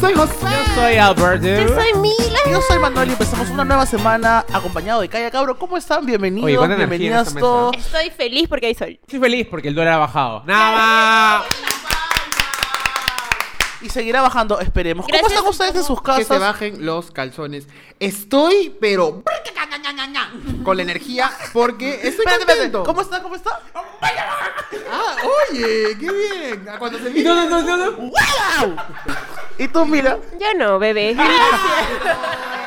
soy José. Yo soy Alberto. Yo soy Mila. Yo soy Manuel y empezamos una nueva semana acompañado de Calla Cabro. ¿Cómo están? Bienvenidos, Oye, ¿cuánta energía en bienvenidas todos. Estoy feliz porque hay sol. Estoy feliz porque el dólar ha bajado. Nada. Y seguirá bajando, esperemos. ¿Cómo Gracias están ustedes en sus Que se casas? bajen los calzones. Estoy, pero con la energía porque estoy Espérate, espérate. contento. ¿Cómo está? ¿Cómo está? Ah, oye, qué bien. Ah, Cuando se Y no, no, no, no. ¡Wow! ¿Y tú, mira? Yo no, bebé.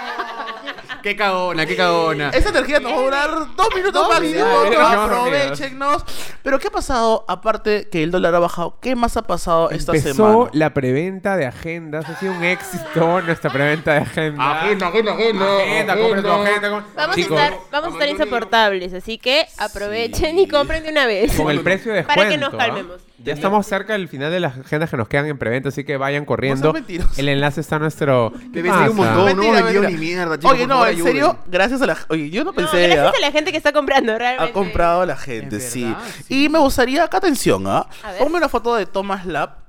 Qué cagona, qué cagona. Esa energía nos va a durar dos minutos Vamos Aprovechenos. Pero ¿qué ha pasado? Aparte que el dólar ha bajado, ¿qué más ha pasado esta Empezó semana? la preventa de agendas. Ha sido un éxito nuestra preventa de agendas. Agenda, agenda, agenda. Agenda, compren tu agenda. com- Vamos Chicos, a estar, vamos a estar insoportables, así que aprovechen y compren de una vez. Con el precio de descuento. Para que nos ¿ah? calmemos. Ya estamos cerca del final de las agendas que nos quedan en preventa, así que vayan corriendo. El enlace está en nuestro. Hay un montón. no, Mentira, no mentira. ni mierda, chicos, Oye, no, en ayuden. serio, gracias a la... Oye, yo no No, pensé... gracias ¿ah? a la gente que está comprando, realmente. Ha comprado la gente, sí. Y me gustaría, acá atención, ¿ah? Ponme una foto de Thomas Lab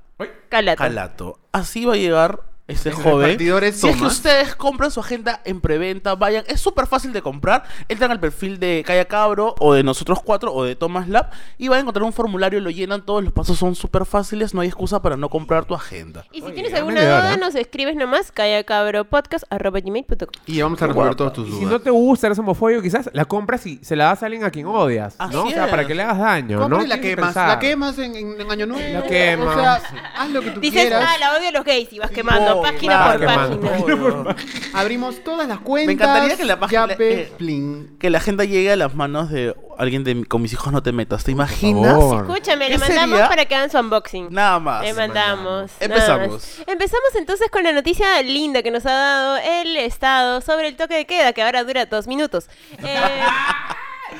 Calato. Calato. Así va a llegar este joven. Si es que ustedes compran su agenda en preventa, vayan. Es súper fácil de comprar. Entran al perfil de Calla Cabro o de nosotros cuatro o de Thomas Lab y van a encontrar un formulario, lo llenan todos, los pasos son súper fáciles, no hay excusa para no comprar tu agenda. Y si Oye, tienes alguna duda, ¿no? nos escribes nomás callacabropodcast.gmail.com Y vamos a resolver todos tus Y si dudas. no te gusta, eres homofóbico, quizás la compras y se la das a alguien a quien odias, Así ¿no? O sea, es. para que le hagas daño, Compra ¿no? y la quemas. pensar. La quemas en, en- en Año Nuevo. La quemas. O sea, haz lo que tú Dices, quieras. ah, la odio a los gays y vas quemando Página claro, por página. Abrimos todas las cuentas. encantaría que la página- Yape, eh, Plin. Que la agenda llegue a las manos de alguien de con mis hijos no te metas. ¿Te imaginas? Escúchame, ¿Qué le mandamos sería? para que hagan su unboxing. Nada más. Le mandamos. nada Empezamos. más. Empezamos entonces con la noticia linda que nos ha dado el Estado sobre el toque de queda, que ahora dura dos minutos. Eh,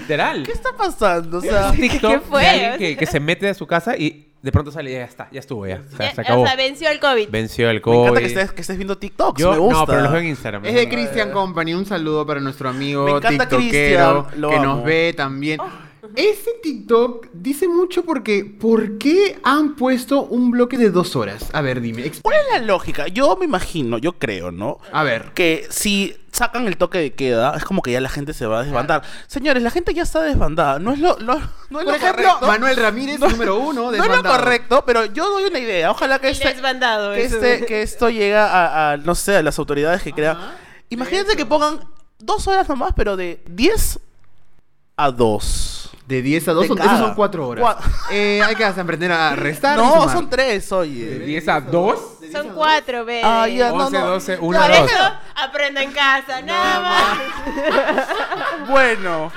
Literal. ¿Qué está pasando? O sea, TikTok ¿Qué fue? de alguien que, que se mete a su casa y de pronto sale y ya está, ya estuvo, ya. O sea, ya- se acabó. O sea, venció el COVID. Venció el me COVID. encanta que estés, que estés viendo TikToks. Yo, me gusta. no, pero los veo en Instagram. Es de Christian Company. Un saludo para nuestro amigo Me encanta tiktokero Christian, lo que amo. nos ve también. Ese TikTok dice mucho porque ¿por qué han puesto un bloque de dos horas? A ver, dime. ¿Cuál es la lógica? Yo me imagino, yo creo, ¿no? A ver. Que si sacan el toque de queda, es como que ya la gente se va a desbandar. Señores, la gente ya está desbandada. No es lo, lo- no es Por lo ejemplo, correcto. Manuel Ramírez, número uno, no es lo desbandado. correcto, pero yo doy una idea. Ojalá que este, desbandado. que, este- que esto llegue a, a, no sé, a las autoridades que crean. Imagínate que pongan dos horas nomás, pero de 10 a 2. De 10 a 2, De son, esas son 4 horas. Cua- Eh, hay que aprender a restar. y No, sumar. son 3, De oye. 10 a 2. Son cuatro, ve. Ah, ya, no, 11, no. 12, Ya, 1, Por 2. eso, aprenda en casa, nada más. Bueno.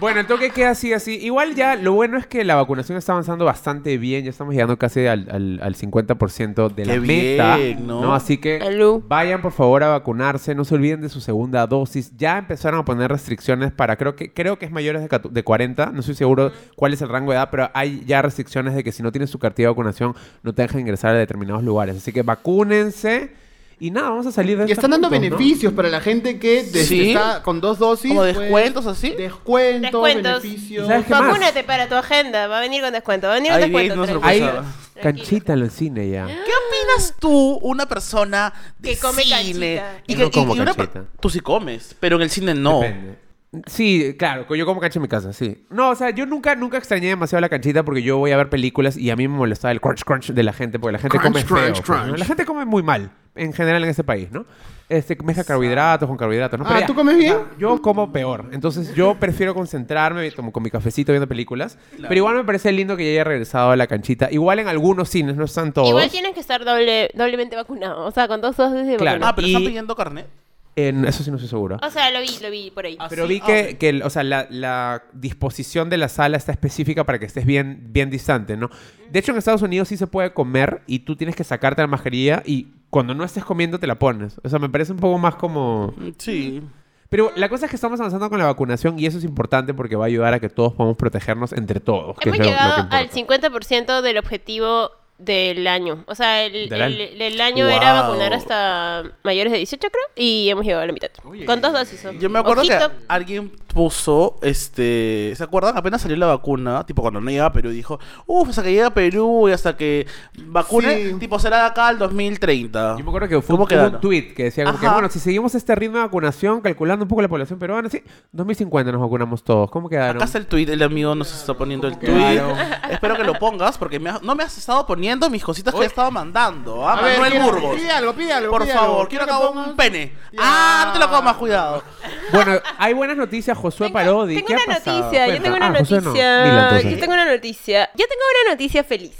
Bueno, el toque queda así, así. Igual ya, lo bueno es que la vacunación está avanzando bastante bien. Ya estamos llegando casi al, al, al 50% de la Qué meta. bien, ¿no? Así que vayan por favor a vacunarse. No se olviden de su segunda dosis. Ya empezaron a poner restricciones para, creo que creo que es mayores de, de 40. No estoy seguro cuál es el rango de edad, pero hay ya restricciones de que si no tienes su cartilla de vacunación no te dejan ingresar a determinados lugares. Así que vacúnense. Y nada, vamos a salir de Y estos están dando puntos, ¿no? beneficios para la gente que des- Sí. está con dos dosis. Como pues, descuentos, así. Descuentos, Descuentos. beneficios. ¿Y sabes qué más? Vacúnate para tu agenda. Va a venir con descuento. Va a venir con Ahí descuento. no se lo tranquilo. Hay Tranquilo. canchita en el cine ya. ¿Qué opinas tú, una persona de Que come cine? canchita. Y Yo que, no como y- y una per- canchita. Tú sí comes, pero en el cine no. Depende. Sí, claro, yo como cancha en mi casa, sí. No, o sea, yo nunca, nunca extrañé demasiado la canchita porque yo voy a ver películas y a mí me molestaba el crunch crunch de la gente porque la gente Crunch, come crunch, feo. pues, ¿no? crunch. La gente come muy mal, en general en este país, ¿no? Este, mezcla carbohidratos con carbohidratos, ¿no? Ah, ya, ¿tú comes bien? yo como peor. Entonces yo prefiero concentrarme como con mi cafecito viendo películas. Pero igual me parece lindo que ya haya regresado a la canchita. Igual en algunos cines, no están todos. Igual tienes que estar doble, doblemente vacunado. O sea, con dos dosis de Claro. vacuna. Ah, pero Y- están pidiendo carnet. En- eso sí no estoy seguro. O sea, lo vi, lo vi por ahí. Ah, Pero sí, vi que, que o sea, la, la disposición de la sala está específica para que estés bien, bien distante, ¿no? De hecho, en Estados Unidos sí se puede comer y tú tienes que sacarte la mascarilla y cuando no estés comiendo te la pones. O sea, me parece un poco más como... Sí. Pero la cosa es que estamos avanzando con la vacunación y eso es importante porque va a ayudar a que todos podamos protegernos entre todos. que Hemos es lo- lo que llegado al 50% del objetivo del año. O sea, el, el- año. el año era vacunar hasta mayores de 18, creo. Y hemos llegado a la mitad. Oye. Con dos dosis. Yo me acuerdo Ojito. que alguien puso, este, ¿se acuerdan? Apenas salió la vacuna, tipo cuando no llega a Perú, dijo, uff, hasta que llega a Perú y hasta que vacune, Sí. tipo será de acá al 2030. Yo me acuerdo que fue ¿Cómo hubo quedaron? un tweet que decía como que, bueno, si seguimos este ritmo de vacunación, calculando un poco la población peruana, sí, 2050 nos vacunamos todos. ¿Cómo quedaron? Acá está el tweet, el amigo nos está poniendo el tweet. Espero que lo pongas porque me no me has estado poniendo mis cositas que he estado mandando. ¿ah? A ver, Manuel quiero- Burgos. Pide algo, pide algo. Por pide favor, algo. quiero pongas- un pene. Ya. Ah, no te lo comas, cuidado. Bueno, hay buenas noticias, Josué Tengo, Parodi. tengo ¿Qué ha una pasado? noticia, yo tengo una Ah, no. noticia. Yo tengo una noticia. Yo tengo una noticia feliz.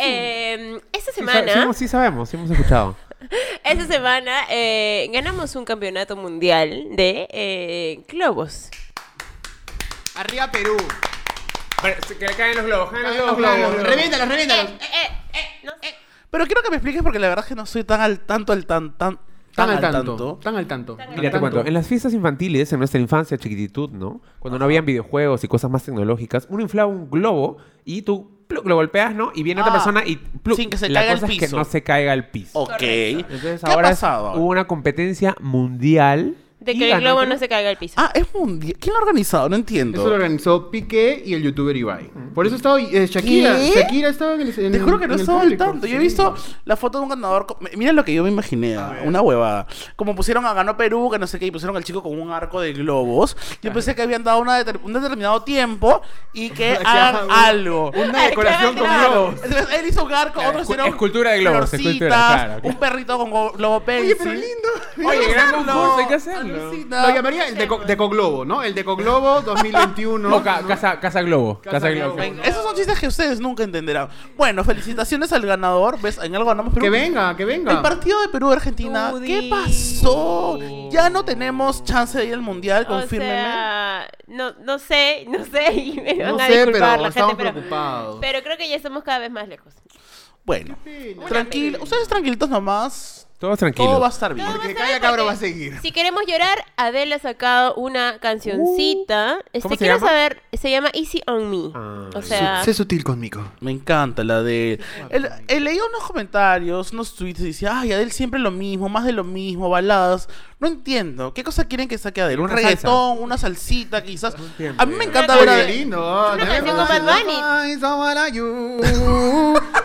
Eh, esta Sí, semana, sí, sí sabemos, sí hemos escuchado. esta semana eh, ganamos un campeonato mundial de eh, globos. Arriba Perú. que le caen los globos, caen Los globos. Reviéntalos, reviéntalos. Eh, eh, eh, no. Pero quiero que me expliques porque la verdad es que no estoy tan al tanto, al tan, tan, Tan al tanto. Tan al tanto. Mira, te cuento, en las fiestas infantiles, en nuestra infancia, chiquititud, ¿no? Cuando no habían videojuegos y cosas más tecnológicas, uno inflaba un globo y tú lo golpeas, ¿no? Y viene otra Ah, persona y sin que se la caiga al cosa es que piso. no se caiga al piso. Ok. Entonces ¿Qué ahora ha es- pasado? hubo una competencia mundial. De que el globo no se caiga al piso. Ah, es mundial. ¿Quién lo ha organizado? No entiendo. Eso lo organizó Piqué y el youtuber Ibai. Por eso estaba eh, Shakira. ¿Qué? Shakira estaba en el. en- Te juro que no estaba al tanto. Yo he visto la foto de un ganador. Mira lo que yo me imaginé. ah, Una huevada. Como pusieron a Ganó Perú, que no sé qué, y pusieron al chico con un arco de globos. Yo pensé que habían dado una deter- un determinado tiempo y que Ya, hagan un- algo. Una decoración con Claro. globos. Entonces, él hizo un arco, Claro, otros escu- hicieron escultura de globos, florcitas, escultura, claro. un perrito con go- globo Oye, pencil. pero lindo. Oye, gran concurso, hay que hacerlo. Lo llamaría el Deco, Decoglobo, ¿no? El Decoglobo 2021. O ca- casa, casa Globo. Casa Casa, Globo. Globo. Venga, esos son chistes que ustedes nunca entenderán. Bueno, felicitaciones al ganador. ¿Ves? En algo ganamos Perú. Que venga, que venga. El partido de Perú-Argentina, ¿qué pasó? Ya no tenemos chance de ir al mundial, O sea, no, no sé, no sé, y me van No a sé, disculpar pero la gente, estamos pero, preocupados. pero creo que ya estamos cada vez más lejos. Bueno, tranquilo. Ustedes tranquilitos nomás. Todos tranquilos. Todo va a estar bien. Todo Porque va a cada estar cabro porque va a seguir. Si queremos llorar, Adele ha sacado una cancioncita. este, ¿cómo se quiero llama? saber, se llama Easy on Me. Ah. o sea, Sé sutil conmigo. Me encanta la de... El, el- leí unos comentarios, unos tweets y decía, ay, Adel siempre lo mismo, más de lo mismo, baladas. No entiendo. ¿Qué cosa quieren que saque Adel? ¿Un Una reggaetón? ¿Una salsita quizás? entiendo. A mí me encanta ver a Oye, Adele. lindo. Una canción con Bad Bunny.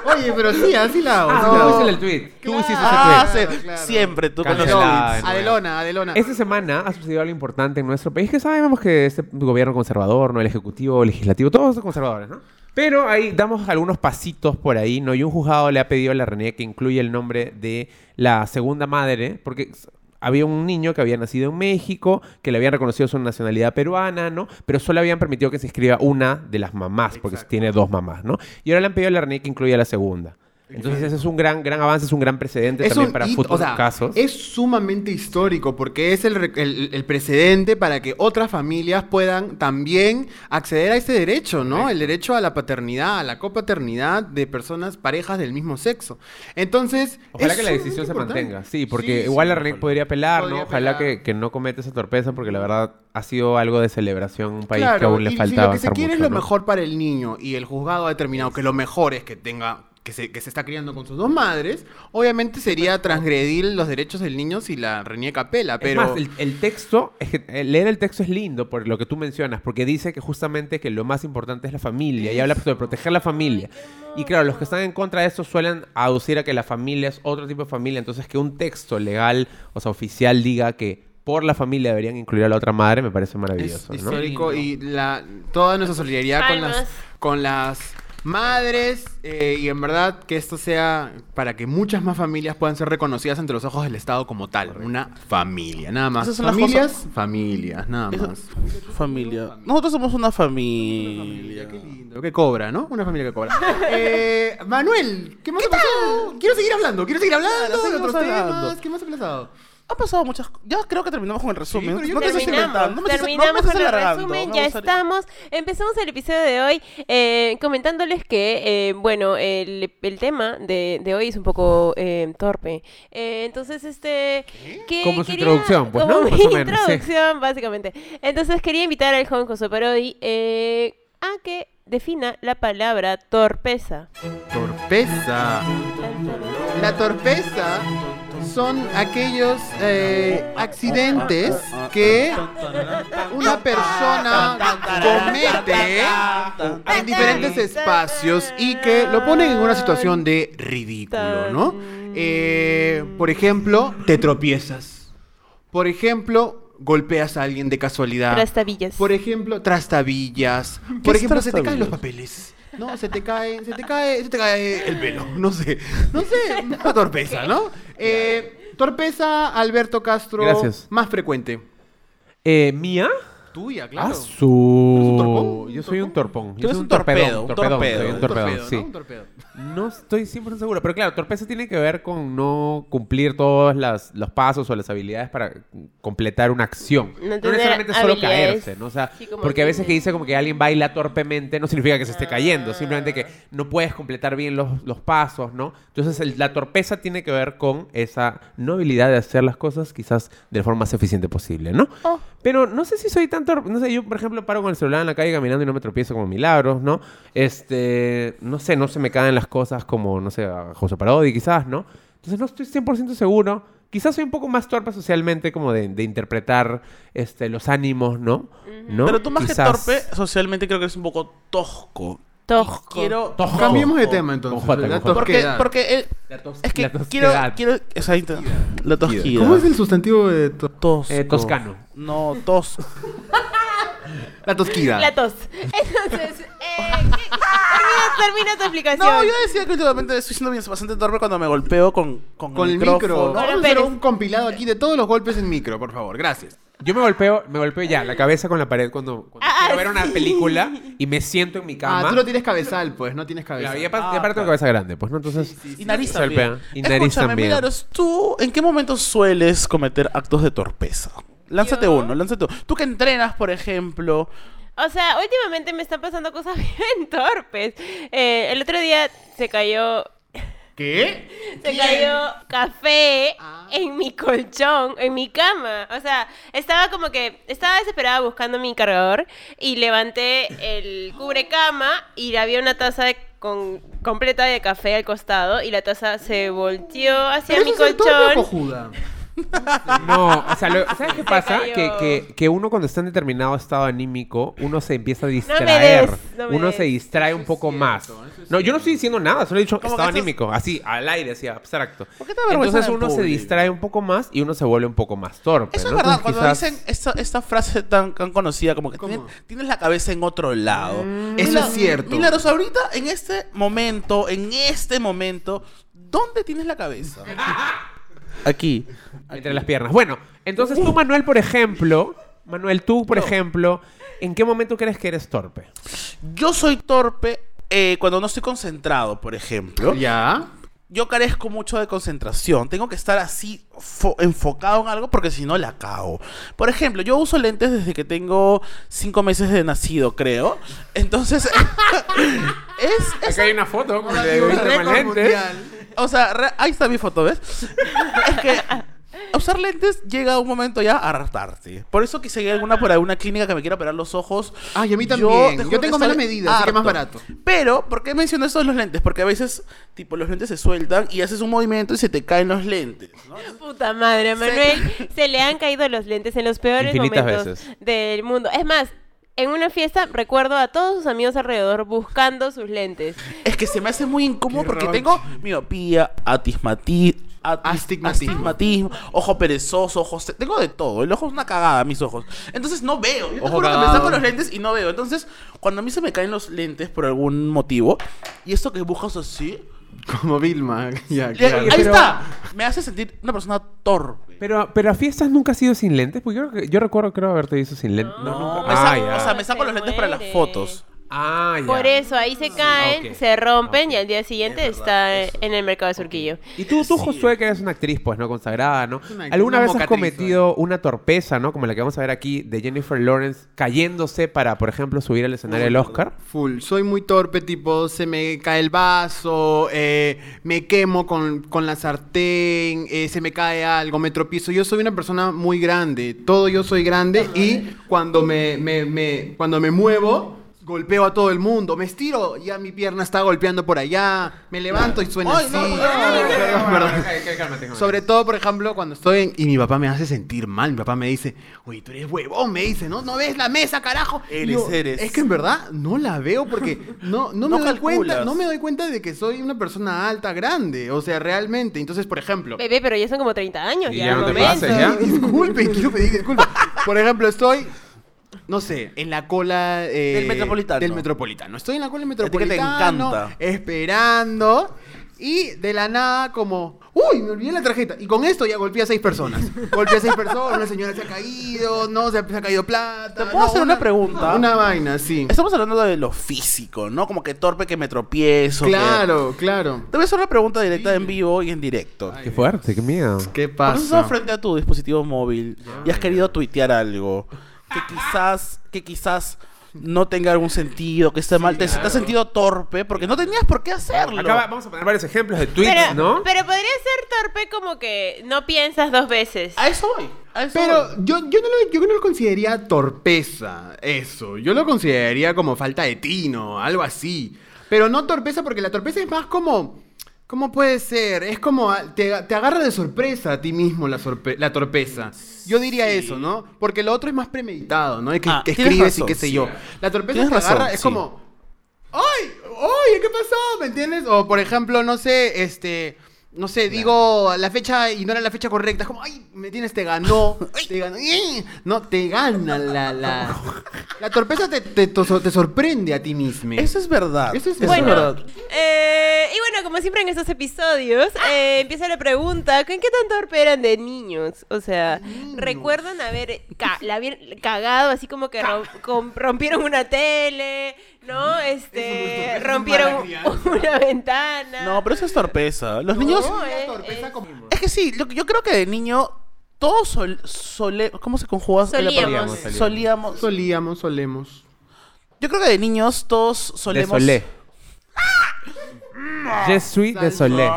Oye, pero sí, así la hago. Ah, así hago. hiciste el tweet. Tú Claro. hiciste ese Ah, tweet. Claro. siempre tú con los. Adelona, Adelona. Esta semana ha sucedido algo importante en nuestro país, que sabemos que este gobierno conservador, no el ejecutivo, el legislativo, todos son conservadores, ¿no? Pero ahí damos algunos pasitos por ahí, ¿no? Y un juzgado le ha pedido a la RENIE que incluya el nombre de la segunda madre, porque había un niño que había nacido en México, que le habían reconocido su nacionalidad peruana, ¿no? Pero solo habían permitido que se escriba una de las mamás, porque tiene dos mamás, ¿no? Y ahora le han pedido a la RENIE que incluya la segunda. Entonces ese es un gran, gran avance, es un gran precedente también para hito, futuros o sea, casos. Es sumamente histórico porque es el, el- el precedente para que otras familias puedan también acceder a ese derecho, ¿no? El derecho a la paternidad, a la copaternidad de personas, parejas del mismo sexo. Entonces. Ojalá que la decisión se importante. mantenga. Sí, porque Sí, igual sí, la René ojalá. podría apelar, ¿no? Ojalá que, que no cometa esa torpeza, porque la verdad ha sido algo de celebración, un país que aún le y falta si lo que se avanzar quiere mucho, es lo ¿no? mejor para el niño y el juzgado ha determinado que lo mejor es que tenga que se, que se está criando con sus dos madres, obviamente sería transgredir los derechos del niño si la reniega apela, pero Es más, el, el texto, es que eh, leer el texto es lindo por lo que tú mencionas, porque dice que justamente que lo más importante es la familia y habla de proteger la familia. Y claro, los que están en contra de esto suelen aducir a que la familia es otro tipo de familia, entonces que un texto legal, o sea, oficial diga que por la familia deberían incluir a la otra madre me parece es maravilloso, ¿no? histórico y la, toda nuestra solidaridad con las, con las madres eh, y en verdad que esto sea para que muchas más familias puedan ser reconocidas ante los ojos del Estado como tal, una familia, nada más. Esas son las Familias, familias, nada más. Familia. Nosotros somos una familia. Qué lindo, que cobra, ¿no? Una familia que cobra. Eh, Manuel, ¿qué más ha pasado? Quiero seguir hablando, quiero seguir hablando Claro, de seguimos otros hablando. temas. ¿Qué más ha pasado? Ha pasado muchas. Ya creo que terminamos con el resumen. yo no te que inventando. No me estés- no me terminamos con el resumen, me ya estamos. Empezamos el episodio de hoy eh, comentándoles que, eh, bueno, el, el tema de, de hoy es un poco eh, torpe. Eh, entonces, este... que Como su quería- introducción, pues, como ¿no? mi Más o menos, sí. introducción, básicamente. Entonces, quería invitar al joven José Parodi eh, a que defina la palabra torpeza. Torpeza. La torpeza son aquellos eh, accidentes que una persona comete en diferentes espacios y que lo ponen en una situación de ridículo, ¿no? Eh, por ejemplo, te tropiezas. Por ejemplo, golpeas a alguien de casualidad. Trastabillas. Por ejemplo, trastabillas. Por ejemplo, se te caen los papeles. No, se te cae, se te cae, se te cae el pelo. No sé, no sé, una torpeza, ¿no? Eh, torpeza, Alberto Castro. Gracias. Más frecuente. Eh, ¿Mía? Tuya, Ah, claro. su... un torpón? Yo soy un torpón. Tú Yo eres soy un torpedo, un torpedo. soy un sí. Un torpedo. No estoy 100% seguro, pero claro, torpeza tiene que ver con no cumplir todos las- los pasos o las habilidades para completar una acción. No necesariamente solo caerse, ¿no? O sea, Sí, porque a veces que dice como que alguien baila torpemente no significa que se esté cayendo, simplemente que no puedes completar bien los, los pasos, ¿no? Entonces el- la torpeza tiene que ver con esa no habilidad de hacer las cosas quizás de la forma más eficiente posible, ¿no? Oh. Pero no sé si soy tan torpe. No sé, yo, por ejemplo, paro con el celular en la calle caminando y no me tropiezo como milagros, ¿no? Este, no sé, no se me caen las cosas como, no sé, a José Parodi quizás, ¿no? Entonces no estoy 100% seguro. Quizás soy un poco más torpe socialmente como de, de interpretar este, los ánimos, ¿no? ¿No? Pero tú más Quizás- que torpe, socialmente creo que eres un poco tosco. Tosco. Quiero... Tosco. Cambiemos de tema entonces. La J. Porque, porque el- La tos- es que la quiero, quiero inter- la tosquida. ¿Cómo es el sustantivo de to- tosco? Eh, toscano. No, tos. la tosquida? La tos. Entonces, eh, ¿qué- termina, tu explicación. No, yo decía que últimamente estoy siendo bien- bastante torpe cuando me golpeo con, con, Con el micrófono. micro. Vamos a hacer un compilado aquí de todos los golpes en micro, por favor. Gracias. Yo me golpeo, me golpeo ya la cabeza con la pared cuando, cuando Ah, quiero ver una película y me siento en mi cama. Ah, tú lo tienes cabezal, pues, no tienes cabeza. Claro, y aparte, Ah, aparte tengo cabeza grande, pues, ¿no? Entonces, Y nariz se también. golpea. Y nariz Escúchame, también. Milagros, ¿tú en qué momento sueles cometer actos de torpeza? Lánzate Yo- uno, lánzate uno. Tú que entrenas, por ejemplo. O sea, últimamente me están pasando cosas bien torpes. Eh, el otro día se cayó ¿Qué? Se cayó café Ah. en mi colchón, en mi cama. O sea, estaba como que, estaba desesperada buscando mi cargador y levanté el cubrecama y había una taza de- con, completa de café al costado y la taza se volteó hacia ¿Pero mi eso colchón. No, o sea, lo- ¿sabes qué pasa? Que, que, que uno cuando está en determinado estado anímico, uno se empieza a me distraer. des, no me uno des. se distrae un poco más. No, yo no estoy diciendo nada, solo he dicho estado anímico, así, al aire, así, abstracto. ¿Por qué te Entonces en uno se distrae un poco más y uno se vuelve un poco más torpe. Eso es verdad, Entonces, cuando quizás- dicen esta, esta frase tan, tan conocida como que tienes, tienes la cabeza en otro lado. Eso es cierto. Milagros, ahorita, en este momento, en este momento, ¿dónde tienes la cabeza? Aquí. Entre las piernas. Bueno, entonces tú, Manuel, por ejemplo, Manuel, tú, por ejemplo, ¿en qué momento crees que eres torpe? Yo soy torpe eh, cuando no estoy concentrado, por ejemplo. ¿Ya? Yo carezco mucho de concentración. Tengo que estar así fo- enfocado en algo porque si no la cago. Por ejemplo, yo uso lentes desde que tengo cinco meses de nacido, creo. Entonces, es, es Acá hay una foto con mundial. O sea, re- ahí está mi foto, ¿ves? es que usar lentes llega a un momento ya a hartarte. Por eso quise ir a alguna por alguna clínica que me quiera operar los ojos. Ay, a mí Yo también. te Yo, que tengo menos estoy medidas, así que más harto. barato. Pero, ¿por qué menciono esto de los lentes? Porque a veces, tipo, los lentes se sueltan y haces un movimiento y se te caen los lentes. ¿no? Puta madre, Manuel, se le han caído los lentes en los peores Infinitas momentos veces. del mundo. Es más, en una fiesta recuerdo a todos sus amigos alrededor buscando sus lentes. Es que se me hace muy incómodo Qué porque roche. tengo miopía, atismati- ati- Astigmatismo. astigmatismo, ojo perezoso, ojos... Tengo de todo. El ojo es una cagada, mis ojos. Entonces no veo. Yo te Ojo juro que me saco los lentes y no veo. Entonces, cuando a mí se me caen los lentes por algún motivo, y esto que buscas así... Como Vilma. Ya, claro. ahí Pero- está. Me hace sentir una persona torpe. Pero, pero a fiestas nunca has ido sin lentes, porque yo, creo que- yo recuerdo creo haberte visto sin lentes. No, No, me Ah, saco, o sea, me saco los lentes para las fotos. Ah, ya. Por eso ahí se caen, ok. se rompen y al día siguiente está en el mercado de Surquillo. Y tú, tú Josué, que eres una actriz, pues, ¿no? Consagrada, ¿no? Una- ¿Alguna una vez has cometido una torpeza, ¿no? Como la que vamos a ver aquí de Jennifer Lawrence cayéndose para, por ejemplo, subir al escenario del Oscar? Full. Soy muy torpe, tipo, se me cae el vaso, eh, me quemo con, con la sartén, eh, se me cae algo, me tropiezo. Yo soy una persona muy grande, todo yo soy grande y cuando me, me- me- cuando me muevo, golpeo a todo el mundo, me estiro, ya mi pierna está golpeando por allá, me levanto y suena así. no, no, no, no, Perdón, no, perdón. Cálmate, cálmate. Sobre todo, por ejemplo, cuando estoy en- y mi papá me hace sentir mal. Mi papá me dice, oye, tú eres huevón, me dice, ¿no? ¿No ves la mesa, carajo? Eres, eres. Es que en verdad no la veo porque no, no, No me doy cuenta, no me doy cuenta de que soy una persona alta, grande. O sea, realmente. Entonces, por ejemplo. Bebé, pero ya son como 30 años. Y ya, no te pases, ¿ya? Disculpen, quiero pedir disculpas. Por ejemplo, estoy, no sé, en la cola eh, Del Metropolitano. Del Metropolitano. Estoy en la cola del que te Metropolitano. encanta. Esperando. Y de la nada, como, uy, me olvidé la tarjeta. Y con esto ya golpeé a seis personas. Golpeé a seis personas, una señora se ha caído, no, se ha, se ha caído plata. ¿Te puedo no, hacer una pregunta? Una vaina, sí. Estamos hablando de lo físico, ¿no? Como que torpe que me tropiezo. que- Claro, claro. Te voy a hacer una pregunta directa en vivo y en directo. Qué fuerte, qué miedo. ¿Qué Cuando has estado pasa? frente a tu dispositivo móvil y has querido tuitear algo que quizás, que quizás no tenga algún sentido, que esté mal, te, te has sentido torpe porque no tenías por qué hacerlo. Acá va- vamos a poner varios ejemplos de tweets, Pero, ¿no? pero podría ser torpe como que no piensas dos veces. A eso voy. A eso Pero voy. yo, yo, no lo, yo no lo consideraría torpeza, eso. Yo lo consideraría como falta de tino, algo así. Pero no torpeza, porque la torpeza es más como. ¿Cómo puede ser? Es como. Te, te agarra de sorpresa a ti mismo la, sorpe- la torpeza. Yo diría eso, ¿no? Porque lo otro es más premeditado, ¿no? Es que, Ah, que escribes y qué sé sí. yo. La torpeza te agarra, es sí. como. ¡Ay! ¡Oye! ¿Qué pasó? ¿Me entiendes? O por ejemplo, no sé, este. No sé, digo la fecha y no era la fecha correcta. Es como, ay, me tienes, te ganó. Te ganó. No, te gana la. La, la torpeza te, te, te sorprende a ti mismo. Eso es verdad. Eso es Bueno, verdad. eh, y bueno, como siempre en estos episodios, eh, empieza la pregunta, ¿con qué tan torpe eran de niños? O sea, ¿recuerdan haber, ca- la haber cagado así como que rompieron una tele, ¿no? Este, es rompieron una ventana. No, pero eso es torpeza. Los niños. No, La eh, torpeza eh, como- Es que sí, yo creo que de niño todos sol, sole- ¿cómo se conjuga? la palabra? Solíamos. Solíamos. Solíamos, solemos. Yo creo que de niños todos solemos. Solé. Je suis de Solé.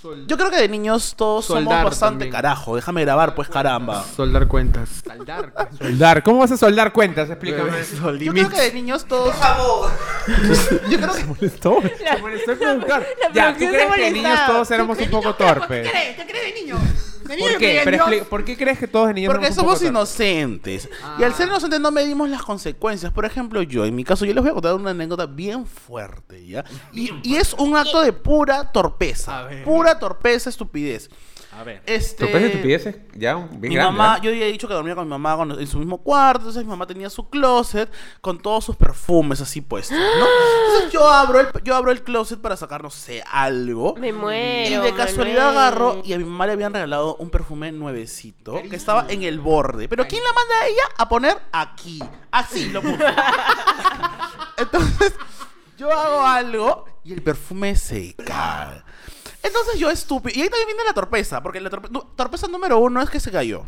Sol- Yo creo que de niños todos somos Soldar bastante también. carajo. Déjame grabar, pues caramba. Soldar cuentas. Soldar. Soldar. ¿Cómo vas a soldar cuentas? Explícame. Yo creo que de niños todos. Yo creo que. molestó? La- Se molestó la Ya, ¿tú producción crees que de niños todos éramos un poco torpes? ¿Qué crees de niño? ¿Por qué? Pero expli- ¿Por qué crees que todos de niños Porque somos inocentes. Y al ser inocentes no medimos las consecuencias. Por ejemplo, yo, en mi caso, yo les voy a contar una anécdota bien fuerte, ¿ya? Y, y es un acto de pura torpeza. Pura torpeza, estupidez. A ver. Este... Y estupideces, ya, bien Mi grande, mamá, ¿eh? yo ya he dicho que dormía con mi mamá en su mismo cuarto, entonces mi mamá tenía su closet con todos sus perfumes así puestos, ¿no? Entonces yo abro el, yo abro el closet para sacar, no sé, algo. Me muero. Y de casualidad agarro y a mi mamá le habían regalado un perfume nuevecito que estaba en el borde. Pero ¿quién la manda a ella a poner aquí? Así lo puso. Entonces yo hago algo y el perfume se cae. Entonces yo estúpido. Y ahí también viene la torpeza. Porque la torpe- torpeza número uno es que se cayó.